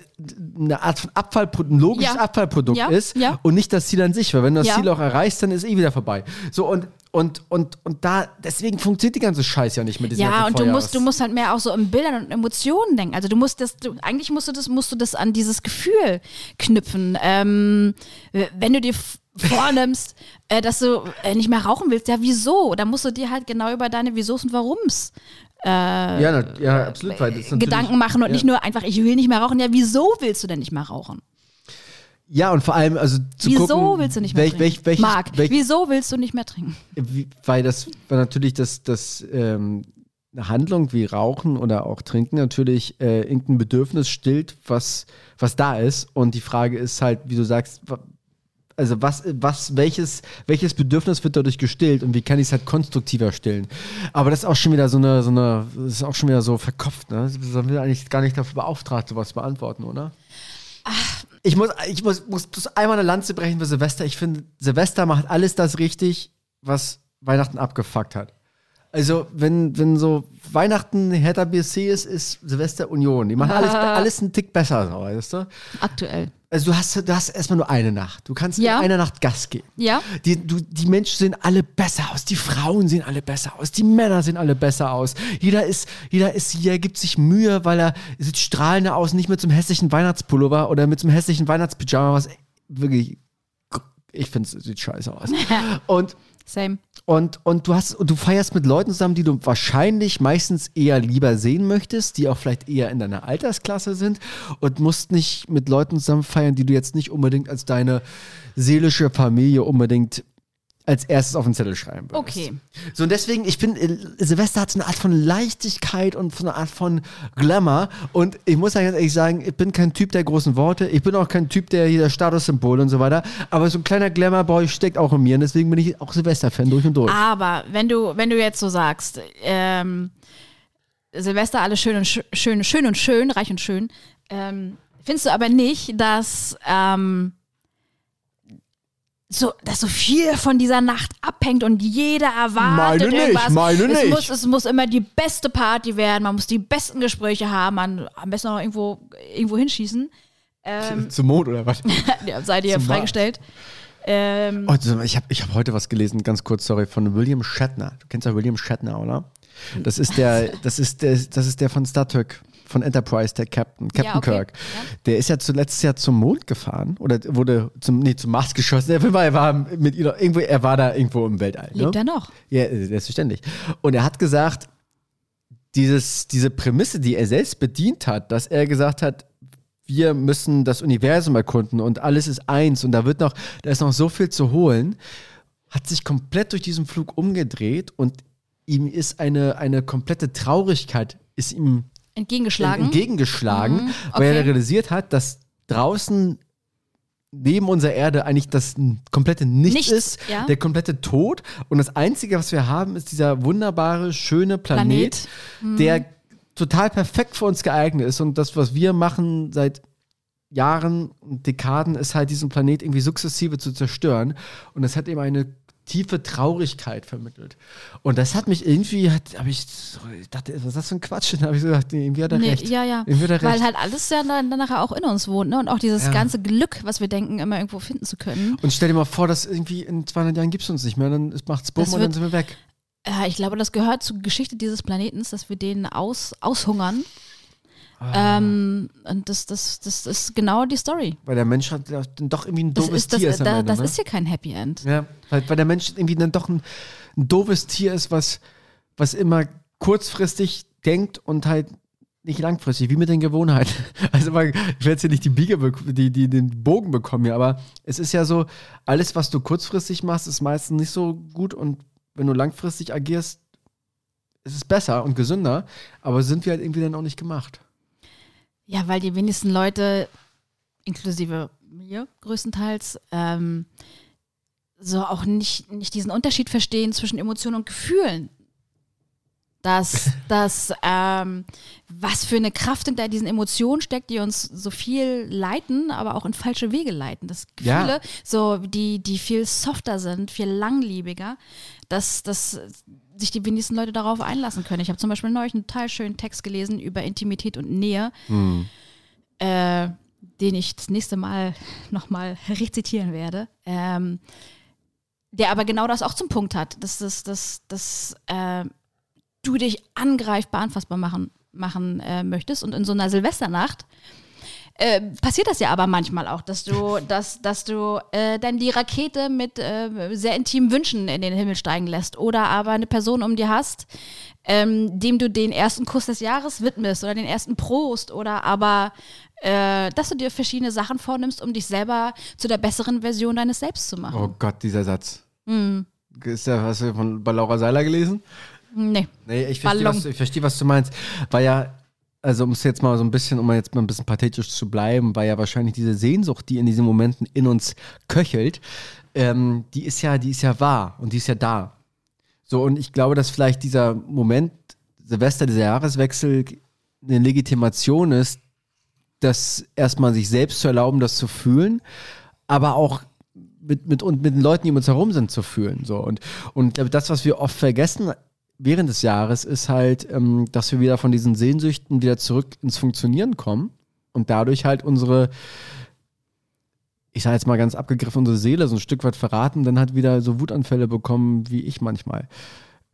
eine Art von Abfallprodukt, ein logisches Ja. Abfallprodukt Ja, ist ja. und nicht das Ziel an sich, weil wenn du das. Ziel auch erreichst, dann ist eh wieder vorbei. So und und und und da deswegen funktioniert die ganze Scheiß ja nicht mit diesen Ja, und du musst, du musst halt mehr auch so in Bildern und Emotionen denken. Also du musst das, du, eigentlich musst du das, musst du das an dieses Gefühl knüpfen. Ähm, wenn du dir vornimmst, äh, dass du äh, nicht mehr rauchen willst, ja, wieso? Da musst du dir halt genau über deine Wiesos und Warums ja, na, ja, absolut, Gedanken machen und ja. nicht nur einfach, ich will nicht mehr rauchen. Ja, wieso willst du denn nicht mehr rauchen? Ja, und vor allem also zu wieso gucken, willst du nicht mehr welch, trinken? welch, welches, Marc, welch, wieso willst du nicht mehr trinken? wie, weil das weil natürlich das, das ähm, eine Handlung wie Rauchen oder auch Trinken natürlich äh, irgendein Bedürfnis stillt, was, was da ist. Und die Frage ist halt, wie du sagst, also was, was, welches, welches Bedürfnis wird dadurch gestillt und wie kann ich es halt konstruktiver stillen? Aber das ist auch schon wieder so eine, so eine, das ist auch schon wieder so verkopft, ne? Das will eigentlich gar nicht dafür beauftragt, sowas zu beantworten, oder? Ich muss, ich muss, muss einmal eine Lanze brechen für Silvester. Ich finde, Silvester macht alles das richtig, was Weihnachten abgefuckt hat. Also, wenn, wenn so Weihnachten Hertha BSC ist, ist Silvester Union. Die machen alles, alles einen Tick besser, so, weißt du? Aktuell. Also, du hast, du hast erstmal nur eine Nacht. Du kannst Ja. in einer Nacht Gas geben. Ja. Die, du, die Menschen sehen alle besser aus, die Frauen sehen alle besser aus, die Männer sehen alle besser aus. Jeder ist, jeder ist hier, gibt sich Mühe, weil er sieht strahlender aus, nicht mit so einem hässlichen Weihnachtspullover oder mit so einem hässlichen Weihnachtspyjama, was wirklich, ich finde es sieht scheiße aus. Und Same. und, und du hast und du feierst mit Leuten zusammen, die du wahrscheinlich meistens eher lieber sehen möchtest, die auch vielleicht eher in deiner Altersklasse sind und musst nicht mit Leuten zusammen feiern, die du jetzt nicht unbedingt als deine seelische Familie unbedingt als erstes auf den Zettel schreiben würdest. Okay. So, und deswegen, ich bin, äh, Silvester hat so eine Art von Leichtigkeit und so eine Art von Glamour. Und ich muss ganz ehrlich sagen, ich bin kein Typ der großen Worte. Ich bin auch kein Typ der hier der Statussymbole und so weiter. Aber so ein kleiner Glamour-Boy steckt auch in mir. Und deswegen bin ich auch Silvester-Fan durch und durch. Aber wenn du, wenn du jetzt so sagst, ähm, Silvester alles schön und sch schön, schön und schön, reich und schön, ähm, findest du aber nicht, dass ähm, so, dass so viel von dieser Nacht abhängt und jeder erwartet Meine nicht, irgendwas. meine es nicht. Muss, es muss immer die beste Party werden, man muss die besten Gespräche haben, man am besten noch irgendwo, irgendwo hinschießen. Ähm, Zum Mond oder was? ja, sei dir Zum freigestellt. Ähm, Oh, ich habe ich hab heute was gelesen, ganz kurz, sorry, von William Shatner. Du kennst ja William Shatner, oder? Das ist der, das ist der, das ist der von Star Trek, von Enterprise, der Captain, Captain okay. Kirk. Der ist ja zuletzt ja zum Mond gefahren oder wurde zum, nee, zum Mars geschossen. Er war, er war mit irgendwo, er war da irgendwo im Weltall. lebt ne? er noch? Ja, äh, selbstverständlich. Und er hat gesagt, dieses, diese Prämisse, die er selbst bedient hat, dass er gesagt hat, wir müssen das Universum erkunden und alles ist eins und da wird noch, da ist noch so viel zu holen, hat sich komplett durch diesen Flug umgedreht und ihm ist eine, eine komplette Traurigkeit ist ihm Entgegengeschlagen. entgegengeschlagen, Mhm, weil er okay. realisiert hat, dass draußen neben unserer Erde eigentlich das komplette Nichts, Nichts, ist, ja. der komplette Tod. Und das Einzige, was wir haben, ist dieser wunderbare, schöne Planet, Planet. der total perfekt für uns geeignet ist. Und das, was wir machen seit Jahren und Dekaden, ist halt diesen Planet irgendwie sukzessive zu zerstören. Und das hat eben eine tiefe Traurigkeit vermittelt. Und das hat mich irgendwie, hat, habe ich, dachte, was ist das für ein Quatsch? Dann habe ich so gedacht, nee, irgendwie hat er Nee, recht. ja, ja. Weil recht. halt alles ja dann, dann nachher auch in uns wohnt, ne? Und auch dieses Ja. ganze Glück, was wir denken, immer irgendwo finden zu können. Und stell dir mal vor, dass irgendwie in 200 Jahren gibt es uns nicht mehr, dann macht's bumm Das und dann sind wir weg. Ja, ich glaube, das gehört zur Geschichte dieses Planetens, dass wir den aus, aushungern. Ah. Ähm, und das, das, das ist genau die Story. Weil der Mensch hat dann doch irgendwie ein Das, doofes das, Tier ist da, Ende, das ne? ist hier kein Happy End. Ja, weil, weil der Mensch irgendwie dann doch ein, ein doofes Tier ist, was, was immer kurzfristig denkt und halt nicht langfristig, wie mit den Gewohnheiten. Also weil, ich werde jetzt hier nicht die Biege, die, die den Bogen bekommen hier, aber es ist ja so, alles, was du kurzfristig machst, ist meistens nicht so gut und wenn du langfristig agierst, ist es besser und gesünder, aber sind wir halt irgendwie dann auch nicht gemacht. Ja, weil die wenigsten Leute, inklusive mir größtenteils, ähm, so auch nicht, nicht diesen Unterschied verstehen zwischen Emotionen und Gefühlen. Dass, dass ähm, was für eine Kraft hinter diesen Emotionen steckt, die uns so viel leiten, aber auch in falsche Wege leiten. Das Ja. Gefühle, so die, die viel softer sind, viel langlebiger, dass, dass sich die wenigsten Leute darauf einlassen können. Ich habe zum Beispiel neulich einen total schönen Text gelesen über Intimität und Nähe, äh, den ich das nächste Mal nochmal rezitieren werde. Ähm, der aber genau das auch zum Punkt hat, dass, dass, dass, dass äh, du dich angreifbar anfassbar machen, machen äh, möchtest. Und in so einer Silvesternacht äh, passiert das ja aber manchmal auch, dass du, dass, dass du äh, dann die Rakete mit äh, sehr intimen Wünschen in den Himmel steigen lässt oder aber eine Person um dir hast, ähm, dem du den ersten Kuss des Jahres widmest oder den ersten Prost oder aber äh, dass du dir verschiedene Sachen vornimmst, um dich selber zu der besseren Version deines Selbst zu machen. Oh Gott, dieser Satz. Ist ja, hast du von bei Laura Seiler gelesen? Nee. Nee, ich verstehe, was, ich verstehe, was du meinst. War ja, also um es jetzt mal so ein bisschen, um jetzt mal ein bisschen pathetisch zu bleiben, war ja wahrscheinlich diese Sehnsucht, die in diesen Momenten in uns köchelt, ähm, die ist ja, die ist ja wahr und die ist ja da. So, und ich glaube, dass vielleicht dieser Moment, Silvester, dieser Jahreswechsel, eine Legitimation ist, das erstmal sich selbst zu erlauben, das zu fühlen, aber auch mit, mit, und mit den Leuten, die um uns herum sind, zu fühlen. So. Und, und das, was wir oft vergessen während des Jahres, ist halt, ähm, dass wir wieder von diesen Sehnsüchten wieder zurück ins Funktionieren kommen und dadurch halt unsere, ich sage jetzt mal ganz abgegriffen, unsere Seele so ein Stück weit verraten, dann halt wieder so Wutanfälle bekommen, wie ich manchmal.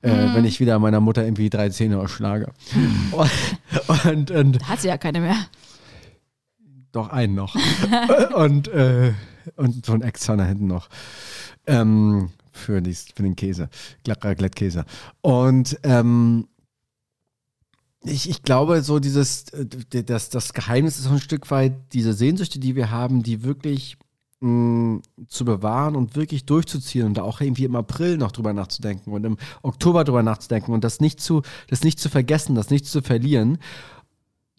Äh, wenn ich wieder meiner Mutter irgendwie drei Zähne ausschlage. Und, und, und Hat sie ja keine mehr. doch einen noch. und, äh, und so ein externer hinten noch. Ähm, für, die, für den Käse. Glatt- Glättkäse. Und ähm, ich, ich glaube, so dieses, äh, das, das Geheimnis ist so ein Stück weit diese Sehnsüchte, die wir haben, die wirklich mh, zu bewahren und wirklich durchzuziehen und da auch irgendwie im April noch drüber nachzudenken und im Oktober drüber nachzudenken und das nicht zu, das nicht zu vergessen, das nicht zu verlieren.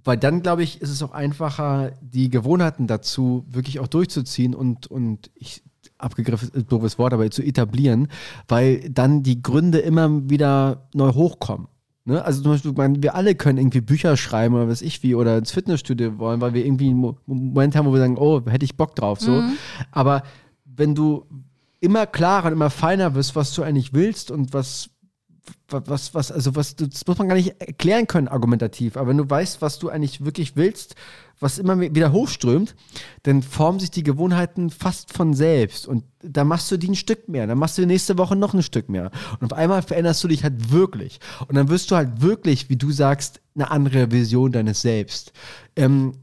Weil dann, glaube ich, ist es auch einfacher, die Gewohnheiten dazu wirklich auch durchzuziehen und, und ich, abgegriffen, ist ein doofes Wort, aber zu etablieren, weil dann die Gründe immer wieder neu hochkommen. Ne? Also zum Beispiel, meine, wir alle können irgendwie Bücher schreiben oder was ich wie oder ins Fitnessstudio wollen, weil wir irgendwie einen Mo- Moment haben, wo wir sagen, oh, hätte ich Bock drauf. So. Aber wenn du immer klarer und immer feiner wirst, was du eigentlich willst und was, was, was, also was, das muss man gar nicht erklären können, argumentativ. Aber wenn du weißt, was du eigentlich wirklich willst, was immer wieder hochströmt, dann formen sich die Gewohnheiten fast von selbst. Und da machst du die ein Stück mehr. Dann machst du die nächste Woche noch ein Stück mehr. Und auf einmal veränderst du dich halt wirklich. Und dann wirst du halt wirklich, wie du sagst, eine andere Version deines Selbst. Ähm,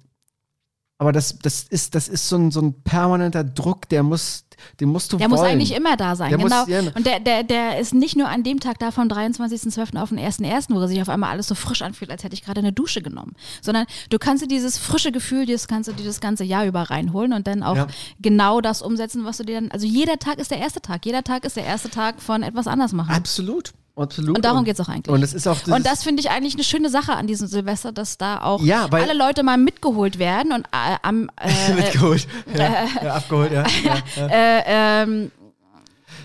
aber das, das ist, das ist so ein, so ein permanenter Druck, der muss, den musst du Der wollen. muss eigentlich immer da sein, Der muss- genau. ja. Und der, der, der ist nicht nur an dem Tag da vom 23.12. auf den 1.1., wo sich auf einmal alles so frisch anfühlt, als hätte ich gerade eine Dusche genommen. Sondern du kannst dir dieses frische Gefühl, das kannst du dir das ganze Jahr über reinholen und dann auch Ja. genau das umsetzen, was du dir dann. Also jeder Tag ist der erste Tag. Jeder Tag ist der erste Tag von etwas anders machen. Absolut. Absolut. Und darum geht's auch eigentlich. Und es ist auch dieses, Und das finde ich eigentlich eine schöne Sache an diesem Silvester, dass da auch Ja, alle Leute mal mitgeholt werden und äh, am äh, mitgeholt. Ja, ja, abgeholt, ja. ja. äh, ähm,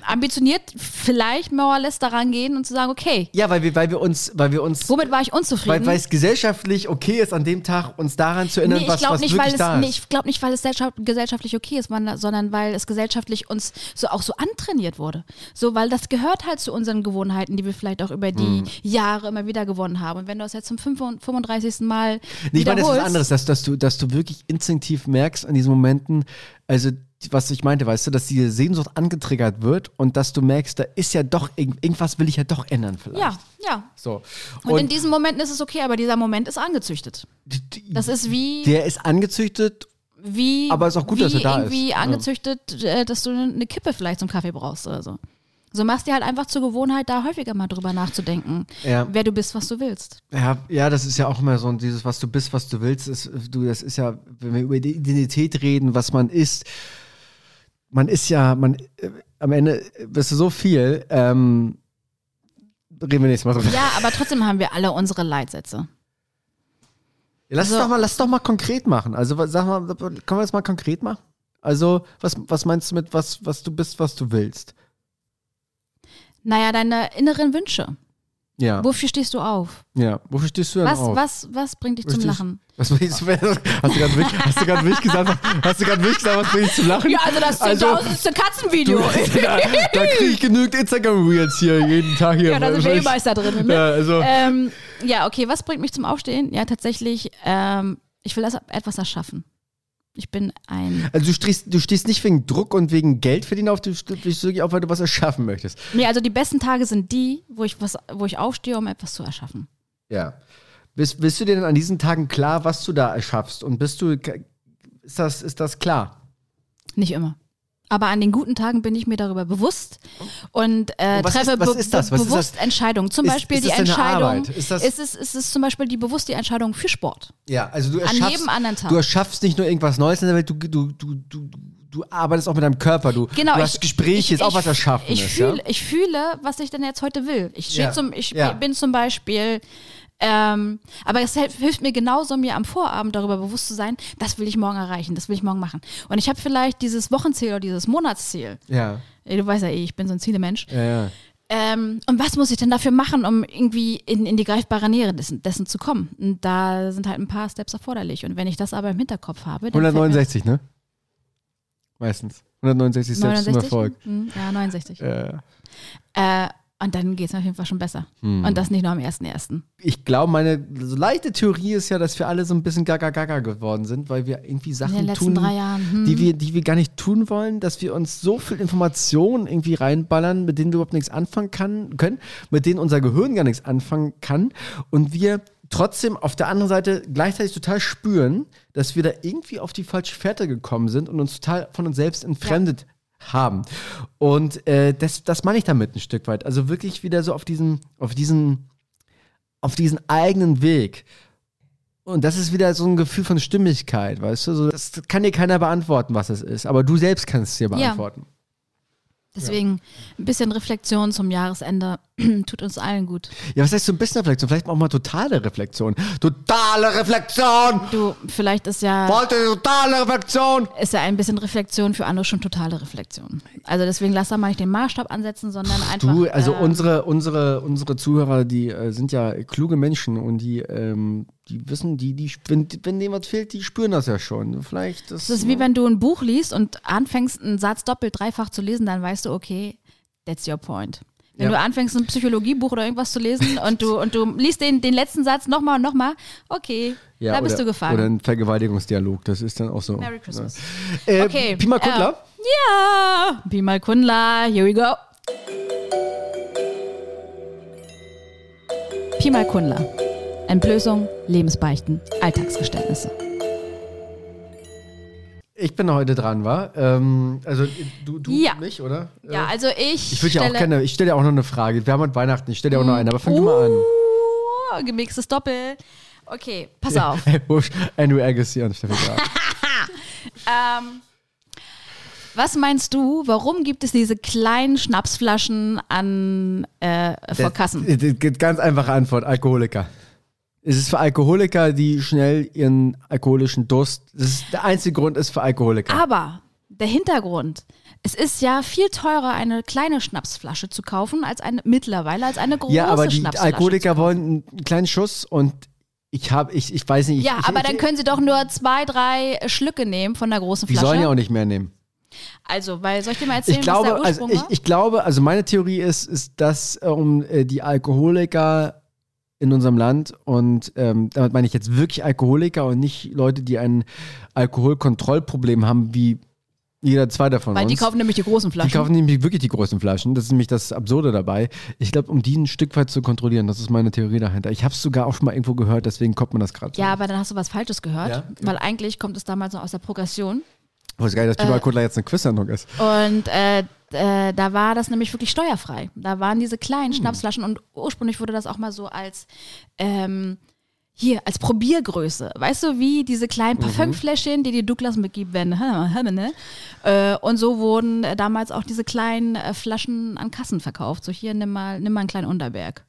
ambitioniert vielleicht more or less daran gehen und zu sagen, okay, Ja, weil wir, weil wir uns, weil wir uns, womit war ich unzufrieden? weil es gesellschaftlich okay ist, an dem Tag uns daran zu erinnern, Nee, ich was, glaube was nicht, wirklich weil da es, nee, ist. ich glaub nicht, weil es gesellschaft- gesellschaftlich okay ist, sondern weil es gesellschaftlich uns so auch so antrainiert wurde. So, weil das gehört halt zu unseren Gewohnheiten, die wir vielleicht auch über die Hm. Jahre immer wieder gewonnen haben. Und wenn du das jetzt zum 35. Mal Nee, ich meine, das ist was anderes, dass, dass, du, dass du wirklich instinktiv merkst in diesen Momenten, also was ich meinte, weißt du, dass diese Sehnsucht angetriggert wird und dass du merkst, da ist ja doch, irgend- irgendwas will ich ja doch ändern vielleicht. ja, ja. So. Und, in diesen Momenten ist es okay, aber dieser Moment ist angezüchtet. Das ist wie, der ist angezüchtet, wie, aber ist auch gut, wie dass er da ist. Ja. angezüchtet, äh, dass du eine Kippe vielleicht zum Kaffee brauchst oder so. So machst dir halt einfach zur Gewohnheit, da häufiger mal drüber nachzudenken, Ja. wer du bist, was du willst. Ja, ja, das ist ja auch immer so dieses, was du bist, was du willst, ist, du, das ist ja, wenn wir über die Identität reden, was man ist, man ist ja, man, äh, am Ende bist du so viel, ähm, reden wir nächstes Mal drüber. Ja, aber trotzdem haben wir alle unsere Leitsätze. Lass es Also- doch mal, lass es doch mal konkret machen. Also, was- sag mal, können wir das mal konkret machen? Also, was, was meinst du mit was, was du bist, was du willst? Naja, deine inneren Wünsche. Ja. Wofür stehst du auf? Ja. Wofür stehst du denn Was, auf? was, was bringt dich zum Richtig. Lachen? Was bringt dich zum Hast du gerade wirklich, hast du gerade wirklich gesagt, was- hast du gerade wirklich gesagt, was bringt dich zum Lachen? also das Also, 10.000. Katzenvideo. da, da kriege ich genügend Instagram-Reels hier jeden Tag hier. ja, da sind wir Weil eh Meister drin. Ne? Ja, also, ähm, ja, okay, was bringt mich zum Aufstehen? Ja, tatsächlich, ähm, ich will etwas erschaffen. Ich bin ein. also du, stehst, du stehst nicht wegen Druck und wegen Geld verdienen auf, du stehst wirklich auf, weil du was erschaffen möchtest. Nee, also die besten Tage sind die, wo ich was, wo ich aufstehe, um etwas zu erschaffen. Ja. Bist, bist du dir denn an diesen Tagen klar, was du da erschaffst? Und bist du, ist das, ist das klar? Nicht immer. Aber an den guten Tagen bin ich mir darüber bewusst und, äh, Und treffe ist- was be ist das? be- Was ist bewusst? Entscheidungen. Zum Beispiel ist die Entscheidung. Ist das- ist, es, ist es zum Beispiel die bewusst die Entscheidung für Sport? Ja, also du An erschaffst, jedem anderen Tag. du erschaffst nicht nur irgendwas Neues in der Welt, du, du, du, du, du arbeitest auch mit deinem Körper, du, Genau, du hast ich, Gespräche, ich, ist auch ich, was erschaffen. Ich, ist, ja? ich fühle, was ich denn jetzt heute will. Ich, Ja. zum, ich Ja. bin zum Beispiel, ähm, aber es hilft, mir genauso, mir am Vorabend darüber bewusst zu sein, das will ich morgen erreichen, das will ich morgen machen. Und ich habe vielleicht dieses Wochenziel oder dieses Monatsziel. Ja, Du weißt ja eh, ich bin so ein Zielemensch. ja, ja. Ähm, und was muss ich denn dafür machen, um irgendwie in, in die greifbare Nähe dessen, dessen zu kommen? Und da sind halt ein paar Steps erforderlich. Und wenn ich das aber im Hinterkopf habe, dann fällt mir- 169, ne? Meistens. 169 Steps zum 69? Erfolg. Hm, Ja, 69. Äh, Äh, und dann geht es auf jeden Fall schon besser. Hm. Und das nicht nur am 1.1. ich glaube, meine so leichte Theorie ist ja, dass wir alle so ein bisschen gaga gaga geworden sind, weil wir irgendwie Sachen tun. Hm. die wir, die wir gar nicht tun wollen, dass wir uns so viel Informationen irgendwie reinballern, mit denen wir überhaupt nichts anfangen kann, können, mit denen unser Gehirn gar nichts anfangen kann und wir trotzdem auf der anderen Seite gleichzeitig total spüren, dass wir da irgendwie auf die falsche Fährte gekommen sind und uns total von uns selbst entfremdet haben. Und äh, das, das meine ich damit ein Stück weit. Also wirklich wieder so auf diesen, auf diesen, auf diesen eigenen Weg. Und das ist wieder so ein Gefühl von Stimmigkeit, weißt du? So, das kann dir keiner beantworten, was es ist, aber du selbst kannst es dir Ja. Deswegen ein bisschen Reflexion zum Jahresende tut uns allen gut. Ja, was heißt so ein bisschen Reflexion? Vielleicht auch mal totale Reflexion. Totale Reflexion! Du, vielleicht ist ja, Wollte totale Reflexion! ist ja ein bisschen Reflexion für andere schon totale Reflexion. Also deswegen lass da mal nicht den Maßstab ansetzen, sondern einfach. Du, also äh, unsere, unsere, unsere Zuhörer, die äh, sind ja kluge Menschen und die, ähm, die wissen, die, die, wenn, wenn denen was fehlt, die spüren das ja schon. Vielleicht ist, Es ist wie wenn du ein Buch liest und anfängst, einen Satz doppelt, dreifach zu lesen, dann weißt du, okay, that's your point. Wenn Ja. du anfängst, ein Psychologiebuch oder irgendwas zu lesen und du, und du liest den, den letzten Satz nochmal und nochmal, okay, ja, da bist oder, du gefangen. Oder ein Vergewaltigungsdialog, das ist dann auch so. Merry Christmas. Ja. Äh, Okay. Pima Kundler? Äh, ja, Be My Kundler, here we go. Pi mal Kundler. Entblößung, Lebensbeichten, Alltagsgeständnisse. Ich bin heute dran, war. Ähm, also du, du Ja. und mich, oder? Ja, Äh, also ich. ich würde ja auch stelle- gerne, ich stelle dir auch noch eine Frage. Wir haben heute Weihnachten, ich stelle dir auch noch eine, aber fang du mal an. Uh, gemixtes Doppel. Okay, pass auf. Andrew Agassi an Steffi ähm, was meinst du, warum gibt es diese kleinen Schnapsflaschen an äh, vor Kassen? Das- das- das- Ganz einfache Antwort, Alkoholiker. Es ist für Alkoholiker, die schnell ihren alkoholischen Durst, das ist, der einzige Grund ist für Alkoholiker. Aber der Hintergrund, es ist ja viel teurer, eine kleine Schnapsflasche zu kaufen, als eine mittlerweile als eine große ja, aber die Schnapsflasche. Alkoholiker wollen einen kleinen Schuss und ich habe, ich, ich weiß nicht. Ich, Ja, ich, aber ich, dann können sie doch nur zwei, drei Schlücke nehmen von der großen Die Flasche. sollen ja auch nicht mehr nehmen. also, weil soll ich dir mal erzählen, Ich glaube, was der also Ursprung ich, war? ich glaube, also meine Theorie ist, ist dass um äh, die Alkoholiker in unserem Land und ähm, damit meine ich jetzt wirklich Alkoholiker und nicht Leute, die ein Alkoholkontrollproblem haben, wie jeder zweite von weil uns. die kaufen nämlich die großen Flaschen. Die kaufen nämlich wirklich die großen Flaschen. Das ist nämlich das Absurde dabei. Ich glaube, um die ein Stück weit zu kontrollieren, das ist meine Theorie dahinter. Ich habe es sogar auch schon mal irgendwo gehört, deswegen kommt man das gerade so. ja, aber dann hast du was Falsches gehört, Ja? weil eigentlich kommt es damals noch aus der Progression. Ich wusste gar nicht, dass Pipa Kundler jetzt eine Quiz-Sendung ist. Und äh, äh, da war das nämlich wirklich steuerfrei. Da waren diese Hm. kleinen Schnapsflaschen und ursprünglich wurde das auch mal so als ähm, hier, als Probiergröße. Weißt du, wie diese kleinen Mhm. Parfümfläschchen, die die Douglas mitgibt, wenn, ne? Äh, und so wurden äh, damals auch diese kleinen äh, Flaschen an Kassen verkauft. So hier, nimm mal, nimm mal einen kleinen Unterberg.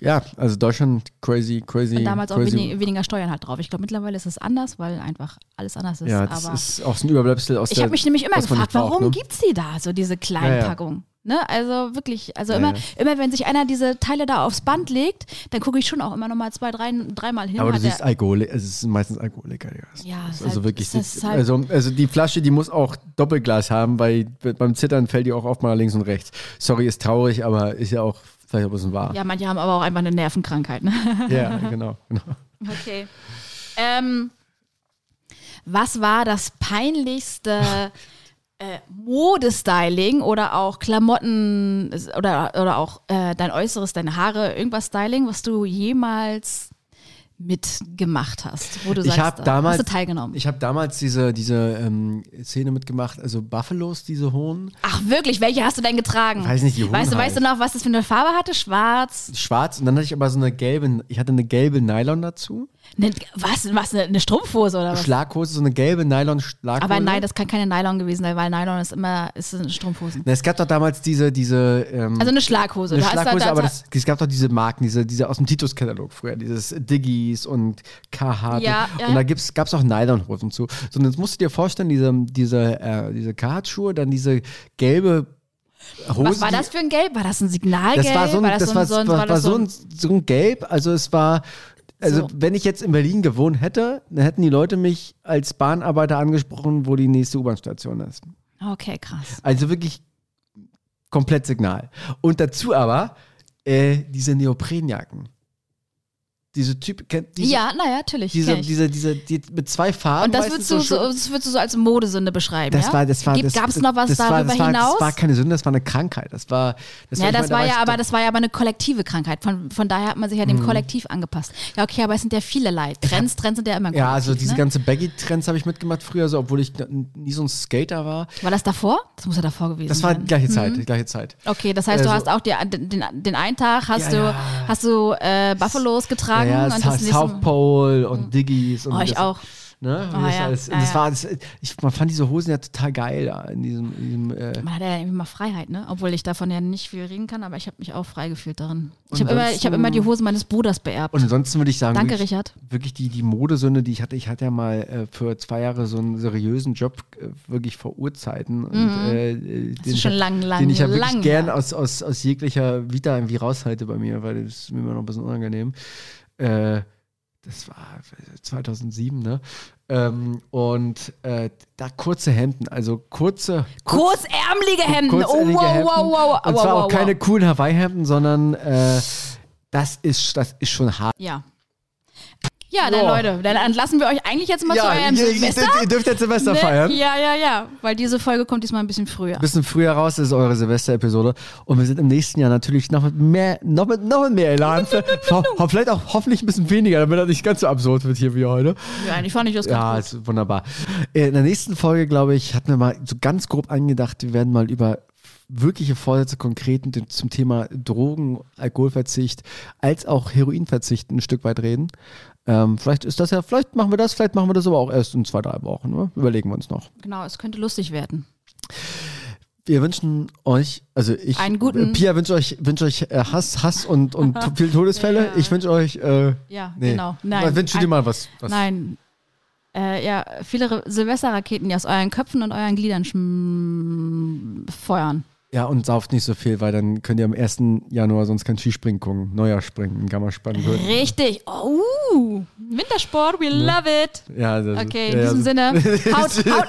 Ja, also Deutschland crazy, crazy. Und damals auch crazy. wenig, weniger Steuern halt drauf. Ich glaube, mittlerweile ist es anders, weil einfach alles anders ist. Ja, das aber ist auch so ein Überbleibsel aus ich habe mich nämlich immer gefragt, braucht, warum ne? gibt's die da, so diese kleinen Ja, ja. Packungen? Ne? Also wirklich, also Ja, immer, immer wenn sich einer diese Teile da aufs Band legt, dann gucke ich schon auch immer noch mal zwei, drei, dreimal hin. Aber du siehst Alkohol, es ist meistens Alkoholiker. Ja, Ja, also halt- wirklich. ist halt- also, also die Flasche, die muss auch Doppelglas haben, weil beim Zittern fällt die auch oft mal links und rechts. Sorry, ist traurig, aber ist ja auch vielleicht ein bisschen wahr. ja, manche haben aber auch einfach eine Nervenkrankheit. Ne? Ja, genau. genau. Okay. Ähm, was war das peinlichste äh, Modestyling oder auch Klamotten oder, oder auch äh, dein Äußeres, deine Haare, irgendwas Styling, was du jemals mitgemacht hast, wo du sagst, Ich habe da damals, hast du teilgenommen. ich habe damals diese, diese ähm, Szene mitgemacht, also Buffalos, diese hohen, Ach wirklich, welche hast du denn getragen? Weiß nicht, die hohen weißt du, halt. weißt du noch, was das für eine Farbe hatte? Schwarz? schwarz und dann hatte ich aber so eine gelbe, ich hatte eine gelbe Nylon dazu, Ne, was, was, eine, eine Strumpfhose oder was? Schlaghose, so eine gelbe Nylon-Schlaghose. Aber nein, das kann keine Nylon gewesen sein, weil Nylon ist immer ist eine Strumpfhosen. Na, Es gab doch damals diese, diese ähm, Also eine Schlaghose. Eine hast da- Schlaghose, da- aber da- das, es gab doch diese Marken, diese, diese aus dem Titus-Katalog früher, dieses Diggis und Carhartt. Ja, ja. Und da gab es auch Nylonhosen zu. So, und jetzt musst du dir vorstellen, diese, diese, äh, diese Carhartt-Schuhe, dann diese gelbe Hose. Was war das für ein Gelb? War das ein Signalgelb? Das war so ein, das das war, so ein, war, war war das so ein, so ein Gelb, also es war, also So. wenn ich jetzt in Berlin gewohnt hätte, dann hätten die Leute mich als Bahnarbeiter angesprochen, wo die nächste U-Bahn-Station ist. Okay, krass. Also wirklich komplett Signal. Und dazu aber äh, diese Neoprenjacken. Diese Typ, kennt diese, ja, naja, natürlich. diese, ich. diese, diese, die mit zwei Farben. und das würdest, du, so, das würdest du so als Modesünde beschreiben, das ja? war, das war, Gibt- das, Gab's noch was das war, darüber das war, hinaus? Das war keine Sünde, das war eine Krankheit. Das war, das ja, ich das meine, war ja, aber das war ja aber eine kollektive Krankheit. Von, von daher hat man sich ja dem Kollektiv angepasst. Ja, okay, aber es sind ja viele Leid. Trends, Trends sind ja immer Ja, also diese ne? ganze Baggy-Trends habe ich mitgemacht früher, so, obwohl ich nie so ein Skater war. War das davor? Das muss ja davor gewesen Das war sein. die gleiche Zeit, die gleiche Zeit. Okay, das heißt, du Also- hast auch die, den, den, den einen Tag hast Ja, du, hast du äh, Buffalos getragen ja, und das South Pole und Diggis und Oh, ich das, auch. Ne? Oh, das ja. alles, Ja, das ja. war, das, ich, man fand diese Hosen ja total geil da in diesem, in diesem äh, Man hat ja irgendwie mal Freiheit, ne? Obwohl ich davon ja nicht viel reden kann, aber ich habe mich auch frei gefühlt darin. Ich habe immer, ich hab immer die Hose meines Bruders beerbt. Und ansonsten würde ich sagen, Danke, wirklich, Richard. wirklich die, die Modesünde, die ich hatte, ich hatte ja mal äh, für zwei Jahre so einen seriösen Job, äh, wirklich vor Urzeiten. Und, äh, äh, den, schon ich- lang, lang, den ich ja wirklich lang gern her. aus, aus, aus jeglicher Vita irgendwie raushalte bei mir, weil das ist mir immer noch ein bisschen unangenehm. Äh, das war 2007, ne? Ähm, und äh, da kurze Hemden, also kurze, Kurzärmelige Hemden. Oh, kurzärmelige wow, Hemden. wow, wow. Und wow, zwar wow, auch keine wow. coolen Hawaii-Hemden, sondern äh, das, ist, das ist schon hart. Ja. Ja, dann Ja. Leute, dann entlassen wir euch eigentlich jetzt mal zu eurem ihr, Silvester. ihr dürft jetzt Silvester Ne? feiern. Ja, ja, ja. Weil diese Folge kommt diesmal ein bisschen früher. bisschen früher raus, das ist eure Silvester-Episode. Und wir sind im nächsten Jahr natürlich noch mit mehr, noch mit, noch mit mehr Elan. Vielleicht auch hoffentlich ein bisschen weniger, damit er nicht ganz so absurd wird hier wie heute. Ja, eigentlich fand ich das Ja, ganz gut. ist wunderbar. In der nächsten Folge, glaube ich, hatten wir mal so ganz grob angedacht, wir werden mal über wirkliche Vorsätze konkret und zum Thema Drogen, Alkoholverzicht, als auch Heroinverzicht ein Stück weit reden. Ähm, vielleicht ist das ja, vielleicht machen wir das, vielleicht machen wir das aber auch erst in zwei, drei Wochen. Ne? Überlegen wir uns noch. Genau, es könnte lustig werden. Wir wünschen euch, also ich, Einen guten- Pia wünscht euch, wünscht euch äh, Hass, Hass und, und viele Todesfälle. Ja. Ich wünsche euch, äh, Ja, nee. genau. Nein. Wünsche dir mal was. was. Nein. Äh, ja, viele Silvesterraketen, die aus euren Köpfen und euren Gliedern schm- feuern. Ja, und sauft nicht so viel, weil dann könnt ihr am 1. Januar sonst kein Skispringen gucken. Neujahr springen in Gammerspann. Richtig. Oh, Wintersport, we love it. Ja, das, Okay, in ja, diesem. Sinne, haut, haut,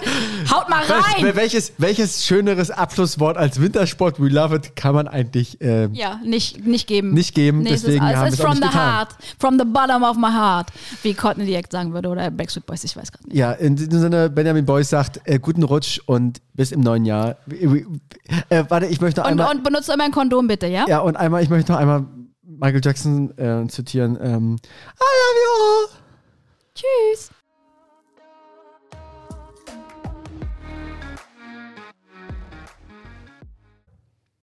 haut mal rein. welches, welches schöneres Abschlusswort als Wintersport We Love It kann man eigentlich äh, Ja, nicht, nicht geben. nicht geben. Nee, es ist, deswegen es haben ist es auch from the getan. heart. From the bottom of my heart. Wie Courtney Direct sagen würde oder Backstreet Boys, ich weiß gerade nicht. Ja, in diesem Sinne, Benjamin Boyce sagt, äh, guten Rutsch und bis im neuen Jahr. Äh, warte, ich möchte noch Und, einmal. und benutzt immer ein Kondom bitte, ja? Ja, und einmal, ich möchte noch einmal Michael Jackson äh, zitieren. Ähm, I love you all. Tschüss.